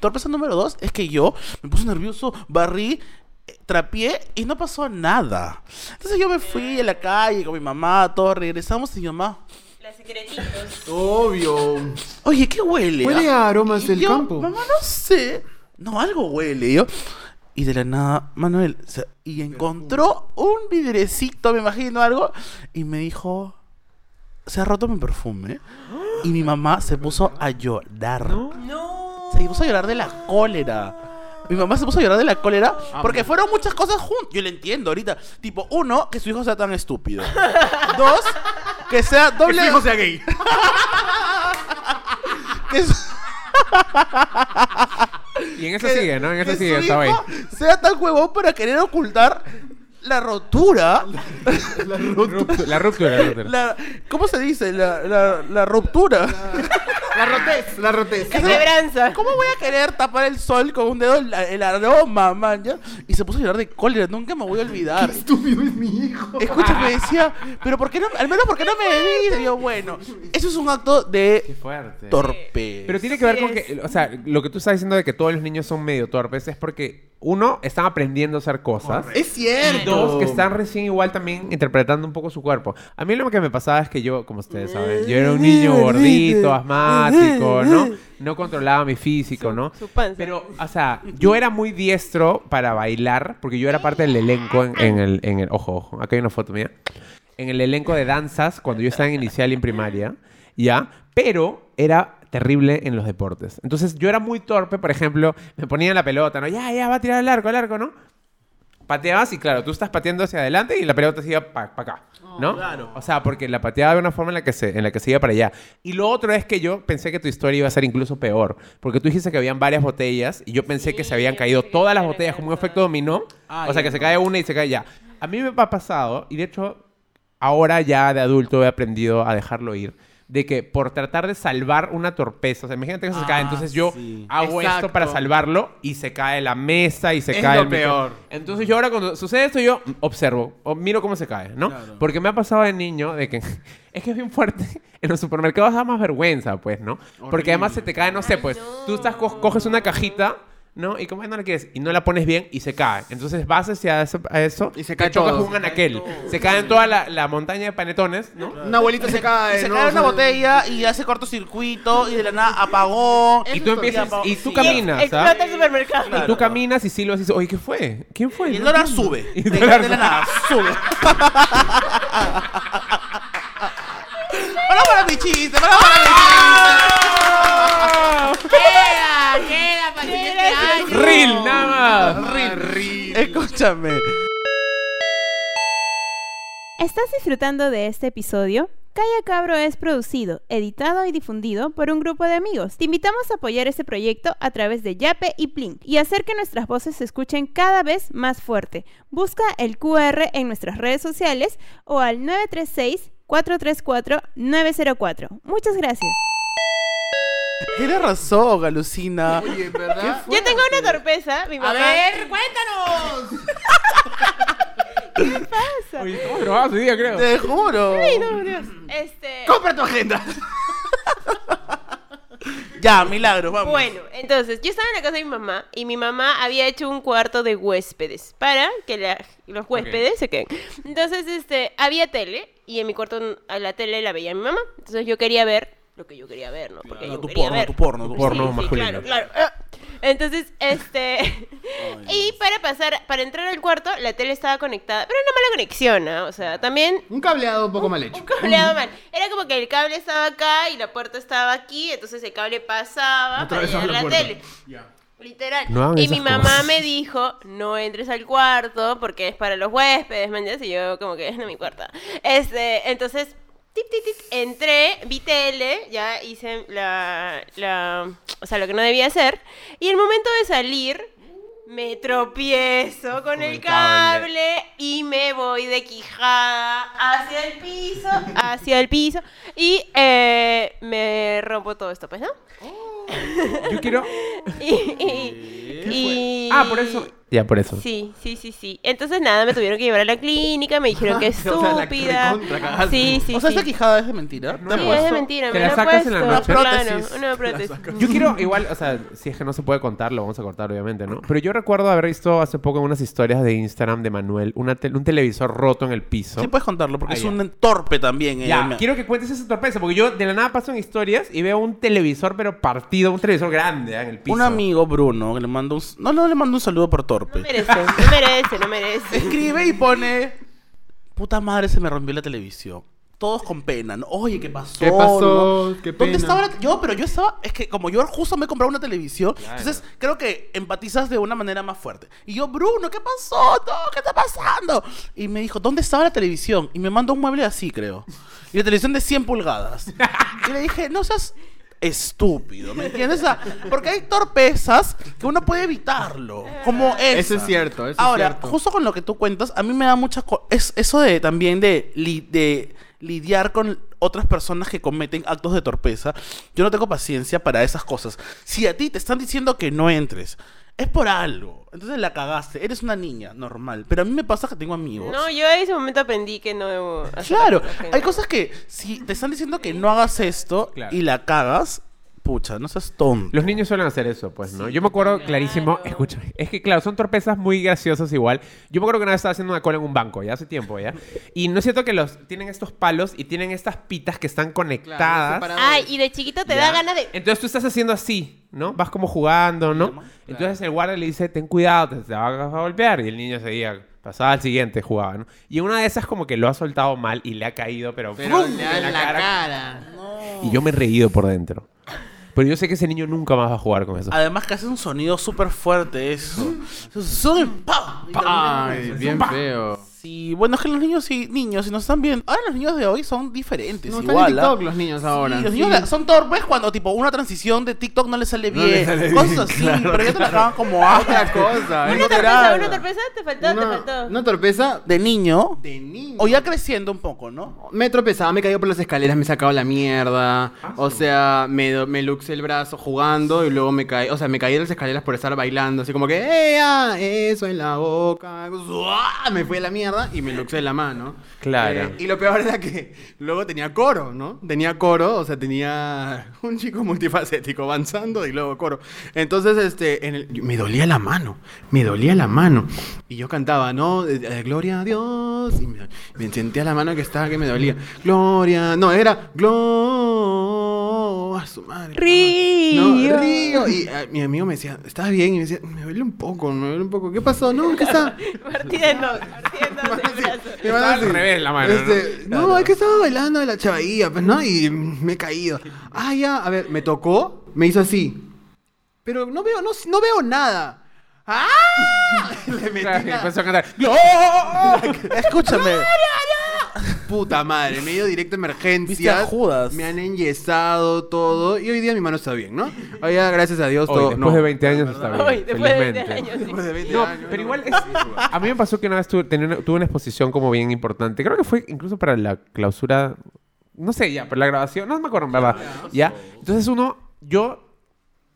Torpeza número dos es que yo me puse nervioso, barrí, eh, trapié y no pasó nada. Entonces yo me fui a la calle con mi mamá, todos regresamos y mi mamá. Las secretitos. Obvio. Oye, ¿qué huele? Huele a aromas Y del yo, campo. Mamá, no sé. No, algo huele. Y yo. Y de la nada, Manuel, y encontró un vidrecito, me imagino algo, y me dijo, se ha roto mi perfume. Y mi mamá se puso a llorar. No. Se puso a llorar de la cólera. Mi mamá se puso a llorar de la cólera porque fueron muchas cosas juntas. Yo le entiendo ahorita. Tipo, uno, que su hijo sea tan estúpido. Dos, que sea Que doble. su hijo sea gay. que su- Y en eso que- sigue, ¿no? En eso que sigue, estaba ahí. sea tan huevón para querer ocultar la rotura. La ruptura. Ruptu- La ruptura, la ruptura. La, ¿Cómo se dice? La, la, la ruptura. La rotez. La rotez. La quebranza. ¿Cómo voy a querer tapar el sol con un dedo el, el aroma, man? ya? Y se puso a llorar de cólera. Nunca me voy a olvidar. Qué estúpido es mi hijo. Escúchame, decía, pero ¿por qué no? Al menos, ¿por qué no me bebí? Y yo, bueno, eso es un acto Qué de fuerte. torpe. Pero tiene que ver Sí con es. que, o sea, lo que tú estás diciendo de que todos los niños son medio torpes es porque, uno, están aprendiendo a hacer cosas. Es cierto. Dos que están recién igual también interpretando un poco su cuerpo. A mí lo que me pasaba es que yo, como ustedes saben, yo era un niño gordito, asmático, ¿no? No controlaba mi físico, ¿no? Su panza. Pero, o sea, yo era muy diestro para bailar, porque yo era parte del elenco en, en el, en el... Ojo, ojo, acá hay una foto mía. En el elenco de danzas, cuando yo estaba en inicial y en primaria, ¿ya? Pero era terrible en los deportes. Entonces, yo era muy torpe, por ejemplo, me ponía la pelota, ¿no? Ya, ya, va a tirar el arco, el arco, ¿no? Pateabas y claro, tú estás pateando hacia adelante y la pelota se iba para acá, ¿no? claro. O sea, porque la pateaba de una forma en la, que se, en la que se iba para allá. Y lo otro es que yo pensé que tu historia iba a ser incluso peor. Porque tú dijiste que habían varias botellas y yo pensé que se habían caído todas las botellas como un efecto dominó. Ah, o sea, que se no. cae una y se cae ya. A mí me ha pasado, y de hecho, ahora ya de adulto he aprendido a dejarlo ir. De que por tratar de salvar una torpeza, o sea, imagínate que se Ah, cae, entonces yo sí. hago esto para salvarlo y se cae la mesa y se Es cae lo el micro- peor. Entonces yo ahora cuando sucede esto yo observo, o miro cómo se cae, ¿no? Claro. Porque me ha pasado de niño de que es que es bien fuerte. En los supermercados da más vergüenza, pues, ¿no? Porque además se te cae, no sé, pues, tú estás co- coges una cajita, ¿no? Y como "Ay, no la quieres y no la pones bien y se cae. Entonces vas hacia eso, a eso Y se te cae chocas todo. con un anaquel. Se cae en toda la, la montaña de panetones, ¿no? Una abuelita se cae, se ¿no? cae una botella y hace cortocircuito y de la nada apagó. Y tú empiezas y tú caminas, ¿ah? Explota el supermercado. Claro. Y tú caminas y silbas y dices, oye, ¿qué fue? ¿Quién fue? Y el dólar entiendo". sube. Y De, el dólar de la sube. nada, sube. ¡Para para mi chiste! ¡Para para mi chiste! Queda, queda para el siguiente año. Reel, nada más. Escúchame. ¿Estás disfrutando de este episodio? Calla Cabro es producido, editado y difundido por un grupo de amigos. Te invitamos a apoyar este proyecto a través de Yape y Plink y hacer que nuestras voces se escuchen cada vez más fuerte. Busca el QR en nuestras redes sociales o al 936-434-904. Muchas gracias. Tienes razón, alucina. Oye, ¿verdad? Yo tengo una torpeza, mi mamá. A ver, cuéntanos. Oye, estamos drogados hoy día, creo. Te juro. Ay, no, Dios. Este. ¡Compra tu agenda! Ya, milagro, vamos. Bueno, entonces, yo estaba en la casa de mi mamá y mi mamá había hecho un cuarto de huéspedes para que la- los huéspedes se queden. Entonces, este, había tele y en mi cuarto a la tele la veía mi mamá. Entonces yo quería ver lo que yo quería ver, ¿no? Porque Claro, yo tu quería porno, ver. tu porno, tu Sí, porno sí, masculino. Claro, claro. Ah. Entonces, este. y para pasar, para entrar al cuarto, la tele estaba conectada. Pero una mala conexión, ¿no? O sea, también Un cableado un poco mal hecho. un cableado mal. Era como que el cable estaba acá y la puerta estaba aquí, entonces el cable pasaba para llegar a la la tele. Literal. No y mi mamá cosas. me dijo, no entres al cuarto porque es para los huéspedes, ¿me entiendes? Y yo como que es no mi cuarto. Este, entonces, tic, tic, tic, entré, vi tele, ya hice la, la, o sea, lo que no debía hacer. Y el momento de salir, me tropiezo con, el cable. y me voy de quijada hacia el piso, hacia el piso y eh, me rompo todo esto, pues, ¿no? Yo quiero... Y, y- y- Ah, por eso. Ya, por eso. Sí, sí, sí, sí. Entonces nada, me tuvieron que llevar a la clínica, me dijeron que O sea, la estúpida. recontra. Sí, sí, o sea, sí. esta quijada es de mentira. ¿Te Sí, han es puesto? de mentira, ¿Te me la sacas en la puesto, noche? Claro, Prótesis. una prótesis. Yo quiero, igual, o sea, si es que no se puede contar, lo vamos a cortar, obviamente, ¿no? Pero yo recuerdo haber visto hace poco en unas historias de Instagram de Manuel una tel- un televisor roto en el piso. Sí puedes contarlo, porque Ah, es ya. un torpe también. eh, Ya, me- quiero que cuentes esa sorpresa, porque yo de la nada paso en historias y veo un televisor, pero partido, un televisor grande ah, en el piso. Un amigo, Bruno, que le mando un... No, no, le mando un saludo por torpe. No merece, no merece, no merece. Escribe y pone... Puta madre, se me rompió la televisión. Todos con pena, ¿no? Oye, ¿qué pasó? ¿Qué pasó? ¿no? Qué ¿Dónde pena. estaba la Yo, pero yo estaba... Es que como yo justo me he comprado una televisión, entonces creo que empatizas de una manera más fuerte. Y yo, Bruno, ¿qué pasó? No, ¿Qué está pasando? Y me dijo, ¿dónde estaba la televisión? Y me mandó un mueble así, creo. Y la televisión de 100 pulgadas. y le dije, no seas estúpido, ¿me entiendes? O sea, porque hay torpezas que uno puede evitarlo, como esa. Eso es cierto, eso es Ahora, cierto. justo con lo que tú cuentas, a mí me da mucha... co- Es eso de también de, li- de lidiar con otras personas que cometen actos de torpeza. Yo no tengo paciencia para esas cosas. Si a ti te están diciendo que no entres, es por algo. Entonces la cagaste. Eres una niña, normal. Pero a mí me pasa que tengo amigos. No, yo en ese momento aprendí que no debo hacer Claro, las cosas que hay no. cosas que si te están diciendo que no hagas esto Claro. y la cagas, pucha, no seas tonto. Los niños suelen hacer eso, pues, ¿no? Yo me acuerdo clarísimo, escúchame, es que claro, son torpezas muy graciosas igual. Yo me acuerdo que una vez estaba haciendo una cola en un banco, ya hace tiempo, ¿ya? Y no es cierto que los tienen estos palos y tienen estas pitas que están conectadas. Ay, y de chiquito te ¿ya? da ganas de... Entonces tú estás haciendo así, ¿no? Vas como jugando, ¿no? Entonces el guardia le dice, ten cuidado, te, te va a golpear. Y el niño seguía, pasaba al siguiente, jugaba, ¿no? Y una de esas como que lo ha soltado mal y le ha caído, pero... Pero le da en en la cara. Y yo me he reído por dentro. Pero yo sé que ese niño nunca más va a jugar con eso. Además que hace un sonido súper fuerte eso. Son pa, pa. Ay, bien feo. Sí, bueno, es que los niños sí, niños, si nos están viendo. Ahora los niños de hoy son diferentes, No están en igual. ¿ah? TikTok los niños ahora. Sí, los Sí. niños son torpes cuando tipo una transición de TikTok no les sale No bien. les sale cosas bien, así, claro, pero ya te la claro. acaban como ah, Otra cosa. Una es torpeza, literal. una torpeza, te faltó, te faltó. una torpeza de niño. de niño. O ya creciendo un poco, ¿no? Me he tropezado, me he caído por las escaleras, me he sacado la mierda. o sea, me, me luxé el brazo jugando y luego me caí. O sea, me caí de las escaleras por estar bailando. Así como que, ¡eh! ah, Eso en la boca. ¡Zuá! Me fui a la mierda y me luxé la mano. Claro. Eh, y lo peor era que luego tenía coro, ¿no? Tenía coro, o sea, tenía un chico multifacético avanzando y luego coro. Entonces, este, en el- me dolía la mano, me dolía la mano. Y yo cantaba, ¿no? Gloria a Dios. Y me, me sentía la mano que estaba que me dolía. Gloria, no, era Gloria su madre. Río. No, Río. Y eh, mi amigo me decía, ¿estás bien? Y me decía, me duele un poco, me duele un poco. ¿Qué pasó? No, ¿qué está? Partida en dos, partida en dos el brazo. Me van a al revés la mano, este, ¿no? es que estaba bailando de la chavilla, pues, ¿no? Y me he caído. Ah, ya, a ver, me tocó, me hizo así. Pero no veo, no, no veo nada. ¡Ah! Le metí Claro, y la- empezó a cantar. Escúchame. Puta madre, me he ido directo a Viste a emergencias. Judas. Me han enyesado todo. Y hoy día mi mano está bien, ¿no? Hoy ya, gracias a Dios, Hoy, todo. después no. de 20 años está bien. Hoy, después de 20 felizmente. años. sí. Después de 20 No, años, pero no, igual es- a mí me pasó que una vez tuve, tenía una- tuve una exposición como bien importante. Creo que fue incluso para la clausura, no sé ya, para la grabación, no me acuerdo en verdad. Ya, entonces uno, yo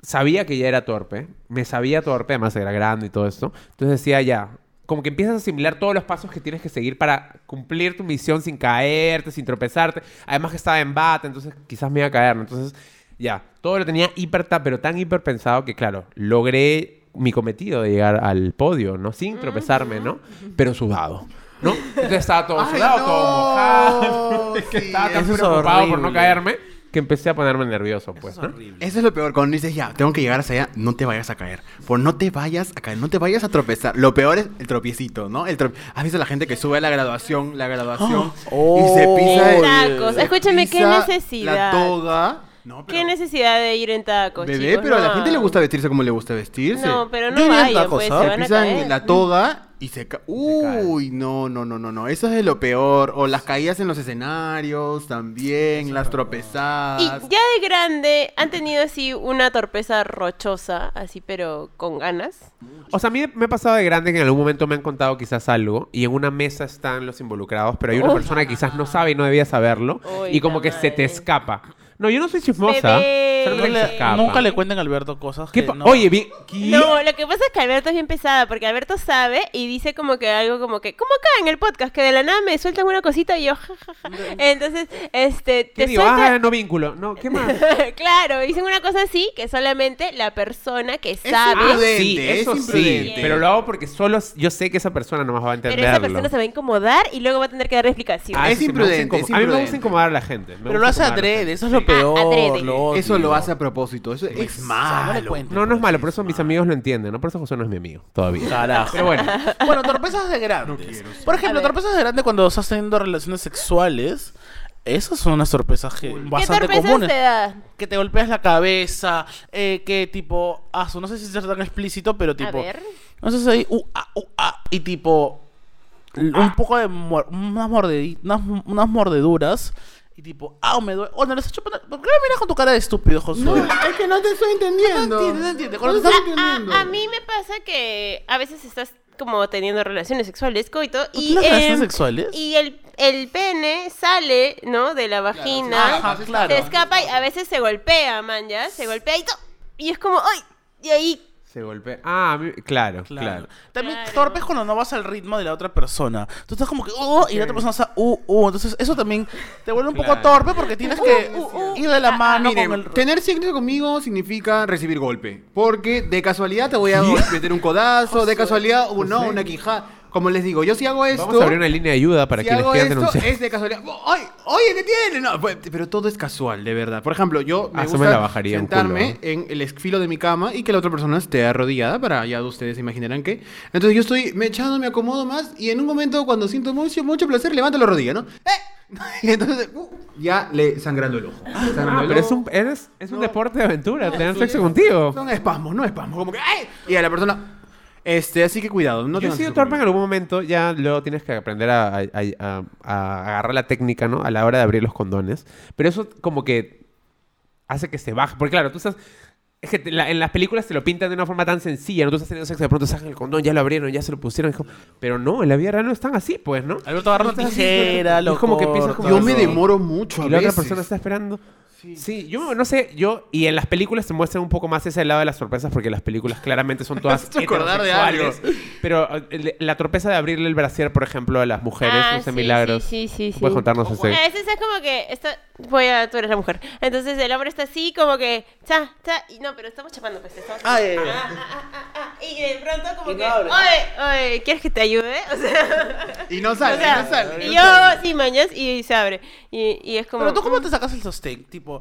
sabía que ya era torpe, me sabía torpe, además era grande y todo esto. Entonces decía ya, como que empiezas a asimilar todos los pasos que tienes que seguir para cumplir tu misión sin caerte, sin tropezarte. Además que estaba en bata, entonces quizás me iba a caer, ¿no? Entonces, ya, todo lo tenía hiper, ta- pero tan hiper pensado que, claro, logré mi cometido de llegar al podio, ¿no? Sin tropezarme, ¿no? Pero sudado, ¿no? Entonces estaba todo Ay, sudado, no, todo mojado. sí, estaba tan preocupado por no caerme que empecé a ponerme nervioso, pues, ¿no? Eso es lo peor, cuando dices, ya, tengo que llegar hasta allá, no te vayas a caer. Por no te vayas a caer, no te vayas a tropezar. Lo peor es el tropiecito, ¿no? El trope- ¿Has visto la gente que sube a la graduación, la graduación, Oh. y se pisa el... Tacos. Escúchame, ¿qué necesidad? La toga. No, ¿Qué necesidad de ir en tacos, Bebé, chicos? pero a la No. gente le gusta vestirse como le gusta vestirse. No, pero no vayan, tacos, pues, se van a pisan caer. la toga y se cae. cae. Uy, no, no, no, no, no. Eso es de lo peor. O las caídas en los escenarios también, las Y tropezadas. ya de grande, ¿han tenido así una torpeza rochosa, así pero con ganas? O sea, a mí me ha pasado de grande que en algún momento me han contado quizás algo y en una mesa están los involucrados, pero hay una Uf. persona que quizás no sabe y no debía saberlo Uy, y como que se te escapa. No, yo no soy chismosa. Bebé. se le- escapa. nunca le cuenten a Alberto cosas ¿Qué que pa- no. Oye, vi... ¿qué? No, lo que pasa es que Alberto es bien pesada, porque Alberto sabe y dice como que algo como que, como acá en el podcast, que de la nada me sueltan una cosita y yo, jajaja. Entonces, este, ¿Qué te digo? suelta... Ah, no vínculo. No, ¿qué más? claro, dicen una cosa así que solamente la persona que Es sabe, imprudente, sí, es eso sí. imprudente. Pero lo hago porque solo yo sé que esa persona no más va a pero entenderlo. esa persona se va a incomodar y luego va a tener que dar explicación. Ah, Es sí, me gusta imprudente, es. A mí me gusta incomodar a la gente. me Pero lo gusta hace incomodar a la adrede, eso es lo Ah, peor. adrede. lo odio. Eso lo hace a propósito. Eso es Exacto, malo. No, no es malo, por eso mis amigos lo entienden, ¿no? Por eso José no es mi amigo todavía. Carajo. Pero bueno. Bueno, torpezas de grandes. Por A ejemplo, ver. torpezas de grande cuando estás teniendo relaciones sexuales. Esas son unas torpezas que ¿Qué bastante torpezas comunes. te da? Que te golpeas la cabeza, eh, que tipo, ah, su- no sé si es tan explícito, pero tipo, A ver. no sé si ahí, uh, ah, uh, ah, y tipo, un poco de, unas, mordedi- unas, unas mordeduras, y tipo, ah, me duele, oh, no les hecho, ¿por qué me miras con tu cara de estúpido, Josué? No, es que no te estoy entendiendo. No no entiende. No Cuando te estás- estoy A, entendiendo. a mí me pasa que a veces estás como teniendo relaciones sexuales, coito, ¿Tú y, relaciones em, sexuales? y el, el pene sale, ¿no? De la vagina, Ajá, claro. se escapa y a veces se golpea, man, ya, se golpea y, to- y es como, ¡ay! Y ahí Se golpea. Ah, a mí- claro, claro. Claro. También Claro. torpe es cuando no vas al ritmo de la otra persona. Tú estás como que, oh, y la otra persona está, uh, uh. Entonces, eso también te vuelve un poco Claro. torpe porque tienes que ir de la mano Miren, con el. tener sexo conmigo significa recibir golpe. Porque de casualidad te voy a meter un codazo, de casualidad, uh, no, una quijada. Como les digo, yo si hago esto. Vamos a abrir una línea de ayuda para si quienes hago quieran esto, denunciar. es de casualidad. ¡Ay! Oye, ¿qué tiene? No, pero todo es casual, de verdad. Por ejemplo, yo me Ah, gusta me la bajaría un sentarme culo. en el esfilo de mi cama y que la otra persona esté arrodillada para ya ustedes se imaginarán que. Entonces yo estoy me echando, me acomodo más y en un momento cuando siento mucho, mucho placer levanto la rodilla, ¿no? ¡Eh! Y entonces uh, ya le sangrando el ojo. Sangrando Ah, el pero es ojo. un, eres- es un No. deporte de aventura, tener sexo contigo. Son espasmos, no espasmos, como que ¡ay! Y a la persona este, así que cuidado, no Yo he tengan sido sexo torpe en algún momento, ya luego tienes que aprender a, a- a- a agarrar la técnica, ¿no? A la hora de abrir los condones. Pero eso como que hace que se baje. Porque claro, tú estás... Es que te- la- en las películas te lo pintan de una forma tan sencilla, ¿no? Tú estás teniendo sexo, de pronto sacan el condón, ya lo abrieron, ya se lo pusieron. Pero no, en la vida real no están así, pues, ¿no? Alberto agarra una Estás así, tijera, es lo como que empiezas corta, como- Yo me ¿no? demoro mucho a Y la otra veces. persona está esperando. Sí. yo no sé, yo... Y en las películas te muestran un poco más ese lado de las sorpresas porque las películas claramente son todas acordar de algo. heterosexuales. Pero eh, la torpeza de abrirle el brasier, por ejemplo, a las mujeres, Ah, no sé, sí, milagros. Sí, sí, sí. ¿Puedes contarnos Ojo, ese? A veces es como que está, voy a, tú eres la mujer. Entonces el hombre está así como que, cha, cha, y no, pero estamos chapando pues, estamos Ah. Ah, ah, ah, ah, ah, y de pronto como Y no que, abre. oye, oye, ¿quieres que te ayude? O sea, Y no sale, o sea, no sale. y no yo sí mañas y se abre. Y, y es como Pero tú, ¿cómo mm, te sacas el sostén? Tipo,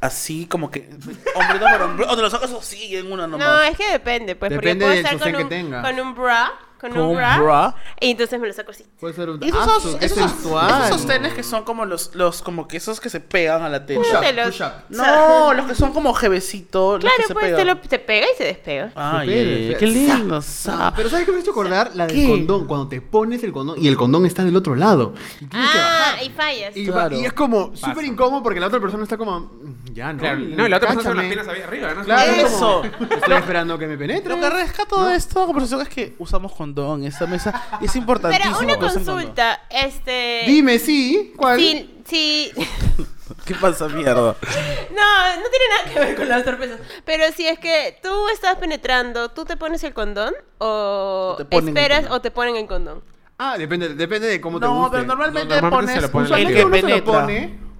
así como que. Hombrito por hombre. O te lo sacas así en una nomás. No, es que depende, pues, Depende porque del puedo estar sostén con que un, tenga. con un bra, con, Con un bra, bra. y entonces me lo saco así. Puede ser un Y esos, son- su- qué esos, sensual. esos sostenes que son como los, los, como que esos que se pegan a la tela. Push up, Te los- push up. No, los que son como jevecito. los Claro, que se pues te, pegan. lo, te pega y se despega. Ay, Se qué se- lindo. Sa. Pero ¿sabes qué me ha hecho acordar? La del ¿Qué? condón. Cuando te pones el condón y el condón está del otro lado. Y tienes que Ah, bajar. y fallas. Y, Claro. y es como súper incómodo porque la otra persona está como... "Mm, Ya, ¿no? Claro, no, y la otra persona con las cáchame". piernas ahí arriba, ¿no? Claro, es Eso. como, Estoy esperando que me penetre. Lo que rescato de esta conversación es que usamos condón en esta mesa. Es importantísimo. Pero una condón. consulta, este... Dime, sí. ¿Cuál? Sí, sí. ¿Qué pasa, mierda? No, no tiene nada que ver con las sorpresas. Pero si es que tú estás penetrando, ¿tú te pones el condón? ¿O te esperas condón. o te ponen el condón? Ah, depende, depende de cómo te No, guste. pero normalmente, No, normalmente pones se lo pone el que uno se lo penetra.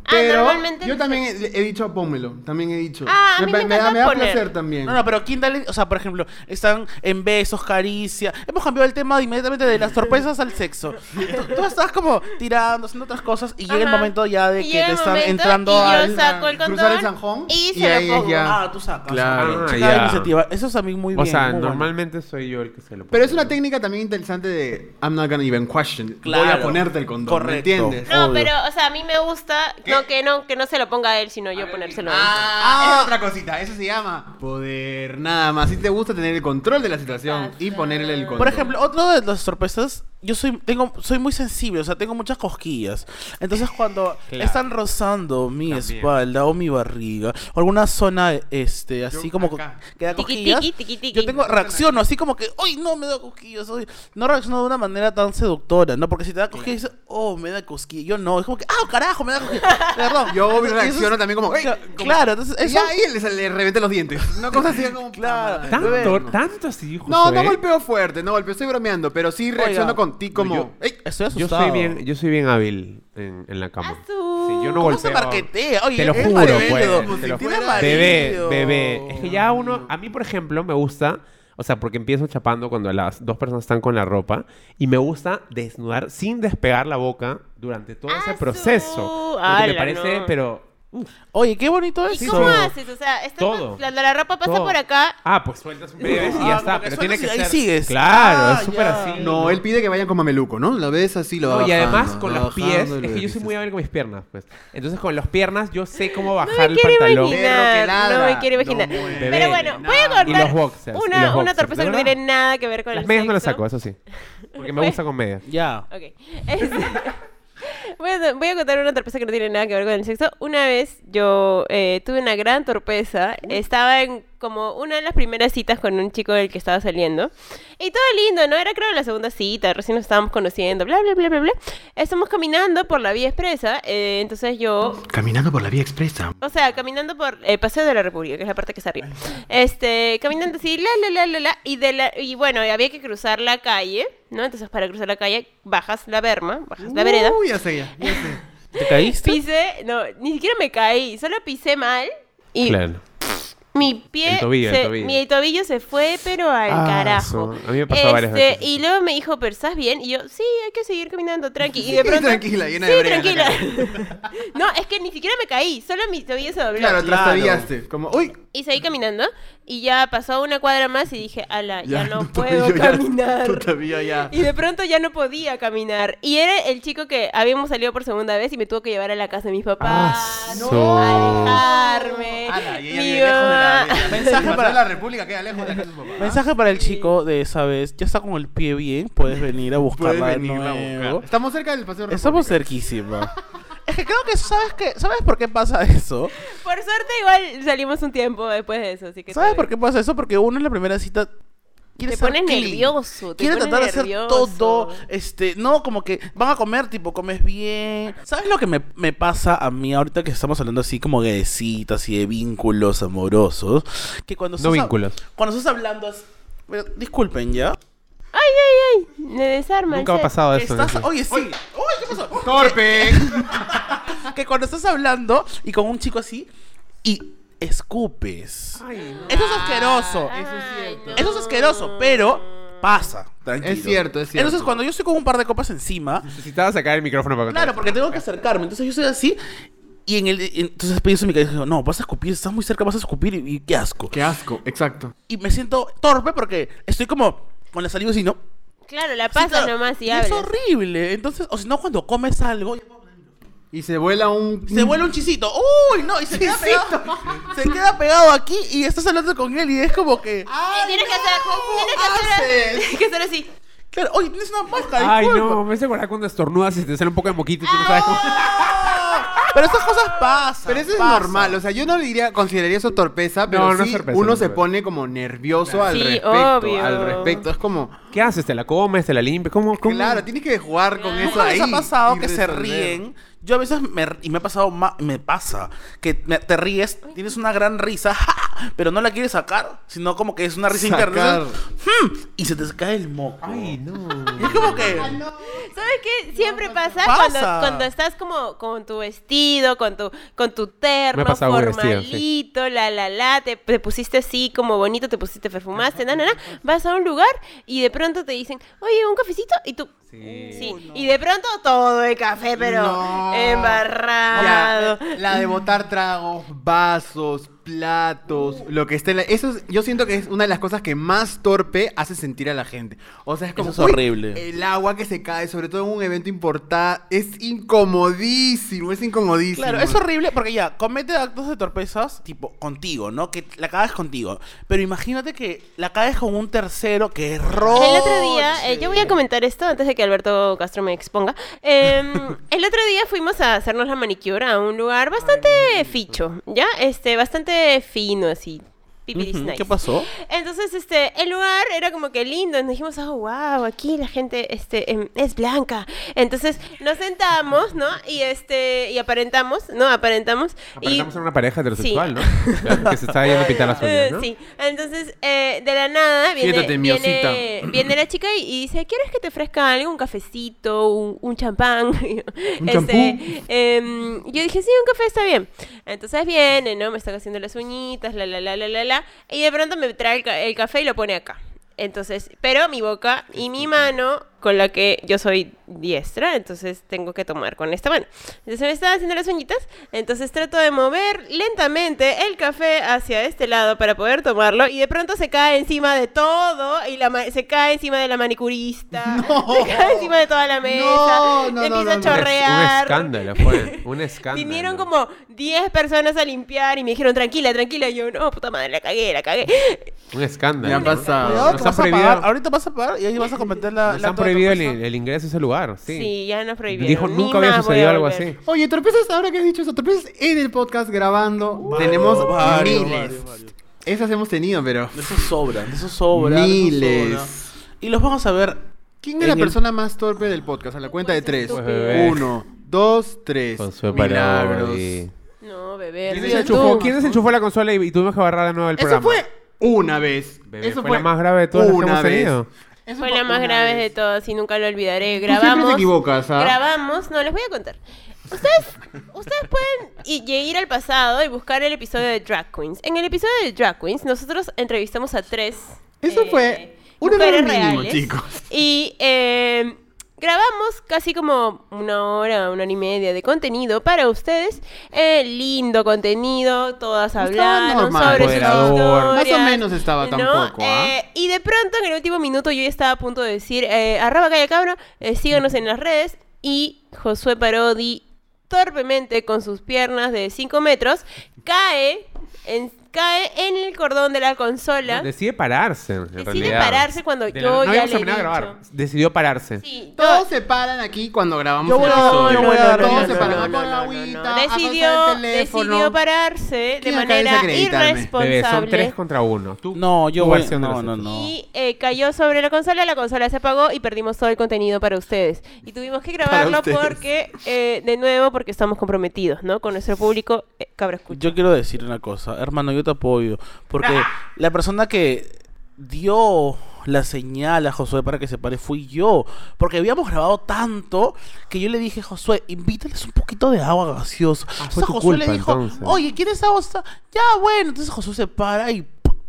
Ah, pero normalmente- yo también he, he dicho pónmelo, también he dicho. Ah, a mí me da, encanta me da placer también. No, no, pero Kindle, o sea, por ejemplo, están en besos, caricia. Hemos cambiado el tema inmediatamente de las sorpresas al sexo. Tú, tú estás como tirando, haciendo otras cosas y llega el Ajá. momento ya de Y que te están momento entrando y yo al... saco el cruzar el zanjón y y se ahí lo pongo. ya. Ah, tú sacas. Claro. Ah, Ah, ya. iniciativa. Eso es también muy O bien. sea, muy bueno. normalmente soy yo el que se lo pone. Pero es una técnica también interesante de I'm not gonna even question. Voy Claro. a ponerte el condón, Correcto. ¿me entiendes? No, Obvio. pero, o sea, a mí me gusta no, que, no, que no se lo ponga él, sino yo ponérselo a él. Ah, es otra cosita. Eso se llama poder nada más. Si te gusta tener el control de la situación y ponerle el condón. Por ejemplo, otro de las sorpresas, yo soy tengo soy muy sensible, o sea, tengo muchas cosquillas. Entonces, cuando Claro. están rozando mi También. espalda o mi barriga, o alguna zona este así Yo como acá. que da Tiqui, cosquillas, tiqui, tiqui, tiqui. yo tengo reacciono así como que, "Uy, no me da cosquillas." uy". No reacciono de una manera tan seductora, ¿no? Porque si te da cosquillas, dices, "Oh, me da cosquillas." Yo no, es como que, "Ah, carajo, me da cosquillas." Perdón. Yo Y reacciono también como, "Ey", como- Claro, entonces Y eso ahí le, le reventé los dientes. Una cosa así como. Claro. ¿Tanto, tanto así, Josué? No, no golpeo fuerte, no golpeo, estoy bromeando, pero sí reacciono Oiga, con ti como. yo- "Ey". Estoy Yo asustado. soy bien, yo soy bien hábil en, en la cama. Sí, yo no ¿Cómo se golpeo. marquetea? Oye, Te lo es juro, pues. Te lo Tiene juro. marido. Bebé, bebé. Es que ya uno, a mí por ejemplo, me gusta, o sea, porque empiezo chapando cuando las dos personas están con la ropa y me gusta desnudar sin despegar la boca durante todo Ah, ese su- proceso. Porque me parece, no. pero Oye, qué bonito ¿Y eso. cómo haces? O sea, está- Todo. La, la ropa pasa todo. por acá. Ah, pues sueltas un bebé y Ah, ya está, que pero tiene que y ahí ser sigues. Claro, Ah, es súper ya. así. No, él pide que vayan con mameluco, ¿no? Lo ves así, lo va No, y además con lo los pies, y es lo que yo soy muy hábil con mis piernas, pues. Entonces con las piernas yo sé cómo bajar el pantalón. imaginar. Perro que ladra. No me quiero imaginar. No. Pero bueno, voy a contar Y los boxers, y una, los una boxers, sorpresa ¿de que no verdad? tiene nada que ver con Las el medias no las sexo. saco, eso sí. Porque me gusta con medias. Ya. Ok. voy, a, voy a contar una torpeza que no tiene nada que ver con el sexo. Una vez yo eh, tuve una gran torpeza. Estaba en como una de las primeras citas con un chico del que estaba saliendo. Y todo lindo, ¿no? Era creo la segunda cita, recién nos estábamos conociendo, bla, bla, bla, bla, bla. Estamos caminando por la vía expresa, eh, entonces yo Caminando por la vía expresa. o sea, caminando por el Paseo de la República, que es la parte que está arriba. Este, caminando así, la, la, la, la, la, y, de la, y bueno, había que cruzar la calle, ¿no? Entonces, para cruzar la calle, bajas la berma, bajas la vereda. Uy, ya sé, ya, ya sé. ¿Te caíste? Pisé, no, ni siquiera me caí, solo pisé mal y Claro. Mi pie, El tobillo, el se, tobillo. mi tobillo se fue, pero al Ah, carajo. a mí me pasó varias Este, veces. Y luego me dijo, pero ¿estás bien? Y yo, sí, hay que seguir caminando, tranqui. Y de pronto, Tranquila, llena sí, de tranquila. no, es que ni siquiera me caí, solo mi tobillo se dobló. Claro, Claro. trastabillaste. Como, uy, Y seguí caminando y ya pasó una cuadra más y dije, ala, ya, no puedo ya- caminar. tobillo ya. Y de pronto ya no podía caminar. Y era el chico que habíamos salido por segunda vez y me tuvo que llevar a la casa de mis papás. Ah, no, su- a dejarme. Ala, y ella Mi vive lejos de la, mamá- de la- Mensaje para- la República queda lejos de la casa de su papá. Mensaje para el chico de esa vez. Ya está con el pie bien. Puedes venir a Puedes buscarla a nuevo. buscar. Estamos cerca del Paseo Estamos cerquísima. Es que creo que ¿sabes qué? ¿Sabes por qué pasa eso? Por suerte igual salimos un tiempo después de eso, así que ¿Sabes por qué pasa eso? Porque uno en la primera cita quiere Te ser pones nervioso, te Quiere pones tratar de hacer todo, este, no, como que van a comer, tipo, comes bien. ¿Sabes lo que me, me pasa a mí ahorita que estamos hablando así como de citas y de vínculos amorosos? Que cuando No estás vínculos. cuando estás hablando, disculpen, ¿ya? Ay, ay, ay, me desarma. Nunca me ha pasado eso. Estás, oye, sí. Oye, ¿qué pasó? ¡Torpe! que cuando estás hablando y con un chico así y escupes. Eso es asqueroso. Ay, no. Eso es asqueroso, pero pasa. Tranquilo. Es cierto, es cierto. Entonces, cuando yo estoy con un par de copas encima, Necesitaba sacar el micrófono para contar. claro, porque tengo que acercarme. Entonces, yo estoy así. Y en el, en- entonces pienso en mi cabeza, digo, no, vas a escupir, estás muy cerca, vas a escupir y, y qué asco. Qué asco, exacto. Y me siento torpe porque estoy como con la saliva así, ¿no? Claro, la Sí, pasas claro. nomás y Y hablas. Es horrible. Entonces, o si no, cuando comes algo, Y se vuela un... Se vuelve un chisito. ¡Uy! No, y se queda pegado. Se queda pegado aquí y estás hablando con él y es como que. Y tienes que hacer, tienes que hacer, tienes que hacer así. Claro, oye, tienes una mosca. Ay, no, me hace acordar cuando estornudas y te sale un poco de moquito y tú no sabes cómo. Pero estas cosas pasan. Pero eso es normal, o sea, yo no diría, consideraría eso torpeza, pero No, no sí es torpeza, uno no es se torpeza. pone como nervioso al Sí, respecto, obvio. al respecto, es como, ¿Qué haces? ¿Te la comes? ¿Te la limpias? ¿Cómo? cómo? claro, tienes que jugar con eso ¿Nunca ahí. les ha pasado y que se resolver. ríen? Yo a veces me, y me ha pasado, ma- me pasa, que me- te ríes, tienes una gran risa, pero no la quieres sacar, sino como que es una risa Sacar. interna. "Hmm", Y se te cae el moco. Ay, no. Y es como que. ¿Sabes qué? Siempre pasa, Pasa. Cuando, cuando estás como con tu vestido, con tu, con tu terno Me ha pasado con vestido, sí. formalito, la la la, te, te pusiste así como bonito, te pusiste perfumaste, na na na, vas a un lugar y de pronto te dicen, oye, un cafecito, y tú, sí, y de pronto todo el café, pero No. embarrado. Ya, la de botar tragos, vasos, platos, lo que esté en la- Eso es- yo siento que es una de las cosas que más torpe hace sentir a la gente. O sea, es como... Eso es "Uy, horrible". El agua que se cae, sobre todo en un evento importante, es incomodísimo, es incomodísimo. Claro, es horrible porque ya, comete actos de torpezas, tipo, contigo, ¿no? Que la cagas contigo. Pero imagínate que la caes con un tercero que roche. El otro día, eh, yo voy a comentar esto antes de que Alberto Castro me exponga. Em, el otro día fuimos a hacernos la manicure a un lugar bastante ficho, ¿ya? Este, bastante fino, así. Ujú, nice. ¿Qué pasó? Entonces, este, el lugar era como que lindo. Nos dijimos, oh, wow, aquí la gente, este, em, es blanca. Entonces, nos sentamos, ¿no? Y este, y aparentamos, ¿no? Aparentamos. y Aparentamos en una pareja heterosexual, ¿no? Claro, que se está yendo a pintar las uñas, ¿no? Sí, entonces eh, de la nada viene, viene, viene la chica y, y dice, ¿quieres que te ofrezca algo? Un cafecito, un, un champán. ¿Un Este, champú? em, yo dije, sí, un café está bien. Entonces viene, ¿no? Me está haciendo las uñitas, la, la, la, la, la, Y de pronto me trae el café y lo pone acá. Entonces, pero mi boca y mi mano, con la que yo soy diestra, entonces tengo que tomar con esta mano. Entonces me estaba haciendo las uñitas, entonces trato de mover lentamente el café hacia este lado para poder tomarlo y de pronto se cae encima de todo y la se cae encima de la manicurista, se cae encima de toda la mesa, No, no, empieza no, a no, no. chorrear. Un escándalo fue. Un escándalo. Vinieron como 10 personas a limpiar y me dijeron, tranquila, tranquila. Y yo, no, puta madre, la cagué, la cagué. Un escándalo. Me ha pasado. Cuidado, Nos que han vas a prohibido- pagar. Ahorita vas a pagar y ahí vas a cometer la. Nos la han prohibido el, ingreso a ese lugar, sí. Sí, ya nos prohibieron. Dijo, Ni nunca había sucedido algo así. Oye, torpezas, ahora que has dicho eso, torpezas en el podcast grabando. tenemos varios, miles. varios, varios. Esas hemos tenido, pero... De esos sobran, de esos sobran. de esos Miles. Y los vamos a ver. ¿Quién es la el- persona más torpe del podcast? A la cuenta de tres. Pues. Uno, dos, tres. Josué Milagros. Parodi. No, bebé. ¿Quién desenchufó. ¿Quién desenchufó la consola y, y tuvimos que agarrar de nuevo el Eso programa? fue una vez. Bebé, Eso fue la más grave de todas las que una hemos vez. tenido. Eso Fue la más grave de todas y nunca lo olvidaré. Grabamos. te equivocas, ¿ah? Grabamos. No, les voy a contar. Ustedes, ustedes pueden ir al pasado y buscar el episodio de Drag Queens. En el episodio de Drag Queens, nosotros entrevistamos a tres. Eso eh, fue un mujeres error mínimo, reales. chicos. Y eh, grabamos casi como una hora, una hora y media de contenido para ustedes. Eh, lindo contenido, todas hablaron normal. sobre sus historias. Más o menos estaba ¿no? tampoco, ¿ah? Eh, y de pronto, en el último minuto, yo ya estaba a punto de decir, eh, arroba calle cabro, eh, síganos en las redes. Y Josué Parodi, torpemente, con sus piernas de 5 metros, cae en, cae en el cordón de la consola. Decide pararse, en Decide realidad. pararse cuando De la- yo no ya le he dicho. grabar. Decidió pararse. Sí, Todos no- se paran aquí cuando grabamos Yo voy el a- episodio. yo voy a dar- Todos no, se no, paran no, a poner no, agüita, no. Decidió, decidió pararse de ¿Quién acá dice manera irresponsable. Bebé, son tres contra uno. Tú, No, yo voy. No, no, no. Y eh, cayó sobre la consola, la consola se apagó y perdimos todo el contenido para ustedes. Y tuvimos que grabarlo porque, eh, de nuevo, porque estamos comprometidos, ¿no? Con nuestro público, eh, cabra escucha. Yo quiero decir una cosa, hermano, yo te apoyo. Porque la persona que dio la señal a Josué para que se pare fui yo. Porque habíamos grabado tanto que yo le dije, Josué, invítales un poquito de agua gaseosa. Ah, Entonces Josué le dijo, entonces. oye, ¿quieres agua? Ya, bueno. Entonces Josué se para y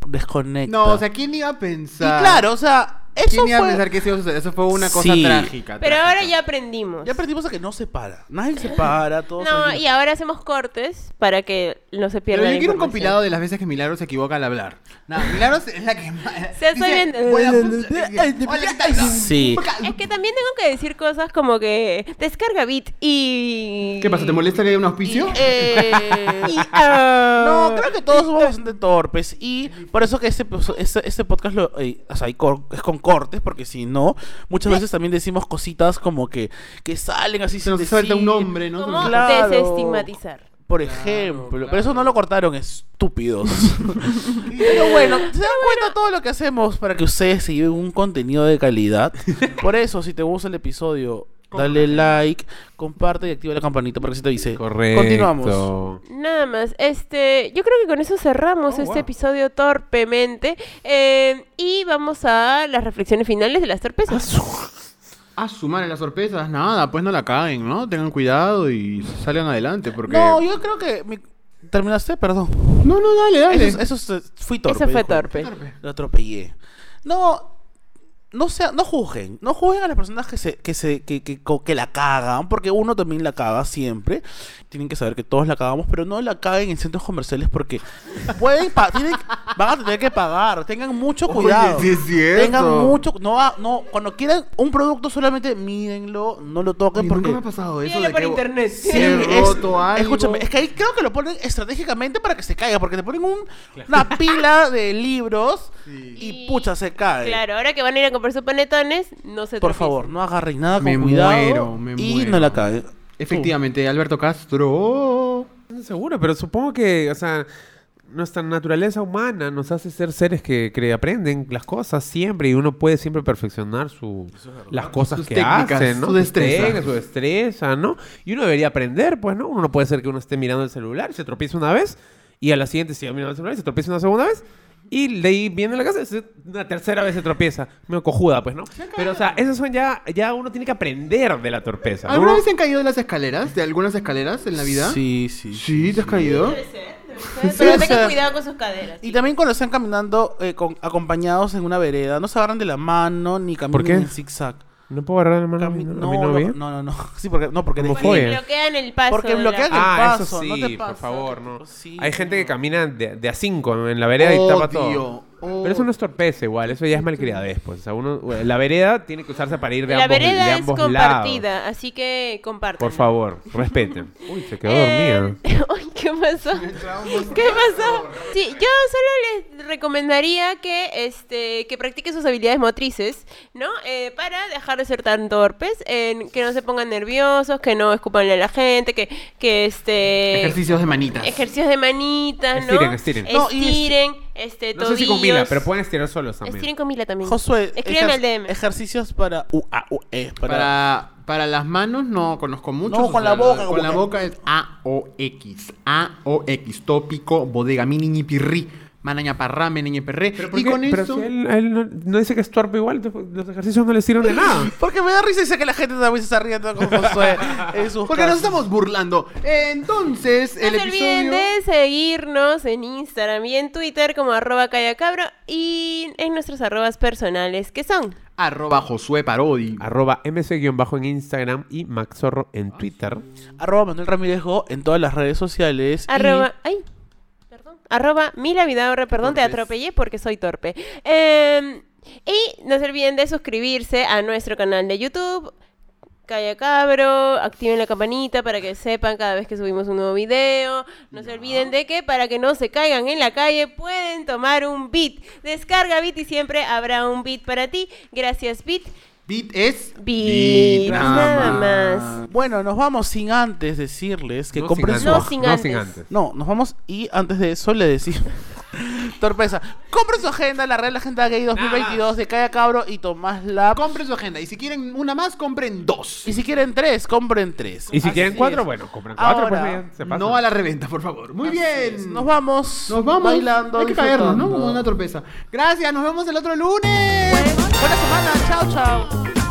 desconecta. No, o sea, ¿quién iba a Y pensar? claro, o sea, eso ¿Quién iba a fue... pensar que eso iba a suceder? Eso fue una cosa Sí. trágica. Pero trágica. ahora ya aprendimos. Ya aprendimos a que no se para. Nadie se para, todos... No, y ahora hacemos cortes para que no se pierda Pero la yo quiero un compilado de las veces que Milagros se equivoca al hablar. No, Milagros es la que más... Se estoy dice, viendo- "Buena puta". Hola, ¿qué tal? Sí. Es que también tengo que decir cosas como que descarga bit y... ¿Qué pasa? ¿Te molesta que haya un auspicio? Eh, Y, ah, No, creo que todos somos bastante torpes y por eso que este, este, este podcast lo, eh, o sea, es con cortes, porque si no, muchas veces también decimos cositas como que, que salen así Se sin nos suelta un decir. nombre, ¿no? ¿Cómo Claro. desestigmatizar? Por ejemplo, pero eso no lo cortaron, estúpidos. pero bueno, se dan cuenta todo lo que hacemos para que ustedes se lleven un contenido de calidad. Por eso, si te gusta el episodio, dale like, comparte y activa la campanita para que se te avise. Correcto. Continuamos. Nada más, este, yo creo que con eso cerramos Oh, este wow. episodio torpemente eh, y vamos a las reflexiones finales de las torpezas. A sumar en las sorpresas, nada, pues no la caguen, ¿no? Tengan cuidado y salgan adelante, porque... No, yo creo que... mi- ¿Terminaste? Perdón. no, no, dale, dale. Eso, eso es- fui torpe. Eso fue dijo. torpe. Lo atropellé. No, no sea, no juzguen. No juzguen a las personas que se, que se, que, que, que la cagan, porque uno también la caga siempre. Tienen que saber que todos la cagamos, pero no la caguen en centros comerciales porque pueden tienen, van a tener que pagar. Tengan mucho Oye, cuidado. sí es cierto. Tengan mucho, no, no, cuando quieran un producto solamente mídenlo, no lo toquen Oye, porque nunca me ha pasado eso de por que... internet. Sí, es- roto algo. Escúchame, es que ahí creo que lo ponen estratégicamente para que se caiga, porque te ponen un- una pila de libros y pucha, se cae. Claro, ahora que van a ir a comprar sus panetones, no se Por tropiecen. favor, no agarren nada con Me cuidado muero, me y muero. no la cae. Efectivamente, Alberto Castro. Seguro, pero supongo que, o sea, nuestra naturaleza humana nos hace ser seres que, que aprenden las cosas siempre y uno puede siempre perfeccionar su, las cosas Sus que hacen, ¿no? su destreza. técnicas, su destreza, ¿no? Y uno debería aprender, pues, ¿no? Uno no puede ser que uno esté mirando el celular, se tropieza una vez y a la siguiente siga mirando el celular y se tropieza una segunda vez. Y de ahí viene a la casa, una tercera vez se tropieza. Medio cojuda, pues, ¿no? Pero, o sea, esas son ya, ya uno tiene que aprender de la torpeza. ¿Alguna vez se han caído de las escaleras? ¿De algunas escaleras en la vida? Sí, sí. ¿Sí? ¿Te has caído? Debe ser, debe ser. Sí, Pero o tengan sea- cuidado con sus caderas. Y también cuando están caminando eh, con- acompañados en una vereda, no se agarran de la mano ni caminan ¿Por qué? en zigzag. ¿No puedo agarrar la mano a mi, Cami- a mi no, novia? no, no, no. Sí, porque, no, porque bloquean el paso. Porque de la- bloquean el Ah, paso, eso sí, no te por pasa. favor, no. Sí, Hay gente que camina de, de a cinco en la vereda y tapa todo. Pero eso no es torpeza igual, eso ya es malcriadez, pues. O sea, uno, la vereda tiene que usarse para ir de La ambos, de vereda es ambos compartida, así que compartan. lados. Por favor, respeten. Uy, se quedó Eh, dormida. Ay, ¿Qué pasó? ¿Qué pasó? Sí, yo solo les recomendaría que este que practiquen sus habilidades motrices, ¿no? Eh, para dejar de ser tan torpes, en que no se pongan nerviosos, que no escupan a la gente, que, que este Ejercicios de manitas. ejercicios de manitas, ¿no? Estiren, estiren. No, y es- Estiren, este, No sé si con Mila, pero pueden estirar solos también. Estiren con Mila también. Josué, Escríbeme al DM. ejercicios para U, A, U, E. Para... Para, para las manos no conozco mucho. No, con la boca, Con la boca es A-O-X. A-O-X. Tópico, bodega, mini pirri. Manaña parra, meneñe perré. ¿Pero, por Y qué? con Pero eso. si él, él no, no dice que es torpe igual, los ejercicios no le sirven de nada. Porque me da risa y sé que la gente también se está riendo con Josué Porque nos estamos burlando. Entonces, No el se olviden episodio. de seguirnos en Instagram y en Twitter como arroba callacabro y en nuestros arrobas personales que son Arroba Josué Parodi. Arroba mc-bajo en Instagram y maxorro en Twitter. Arroba Manuel Ramírez Go en todas las redes sociales. y- arroba... Ay, Arroba Mila Vidaurre, perdón, te atropellé porque soy torpe. Eh, y no se olviden de suscribirse a nuestro canal de YouTube. Calla Cabro, activen la campanita para que sepan cada vez que subimos un nuevo video. No se olviden de que para que no se caigan en la calle pueden tomar un beat. Descarga beat y siempre habrá un beat para ti. Gracias beat. Beat es. Beat, nada más. Bueno, nos vamos sin antes decirles que No compren sin su... No sin No antes. sin antes. No, nos vamos y antes de eso le decimos... Torpeza. Compren su agenda, la Real Agenda Gay 2022 de Calla Cabro y Tomás Lab. Compren su agenda. Y si quieren una más, compren dos. Y si quieren tres, compren tres. Y si Así quieren es. cuatro, bueno, compren cuatro, pues ya se. No a la reventa, por favor. Muy Así bien. es. Nos vamos. Nos vamos. Bailando. Hay que caernos, ¿no? Como una torpeza. Gracias, nos vemos el otro lunes. Buena semana. Chao, chao.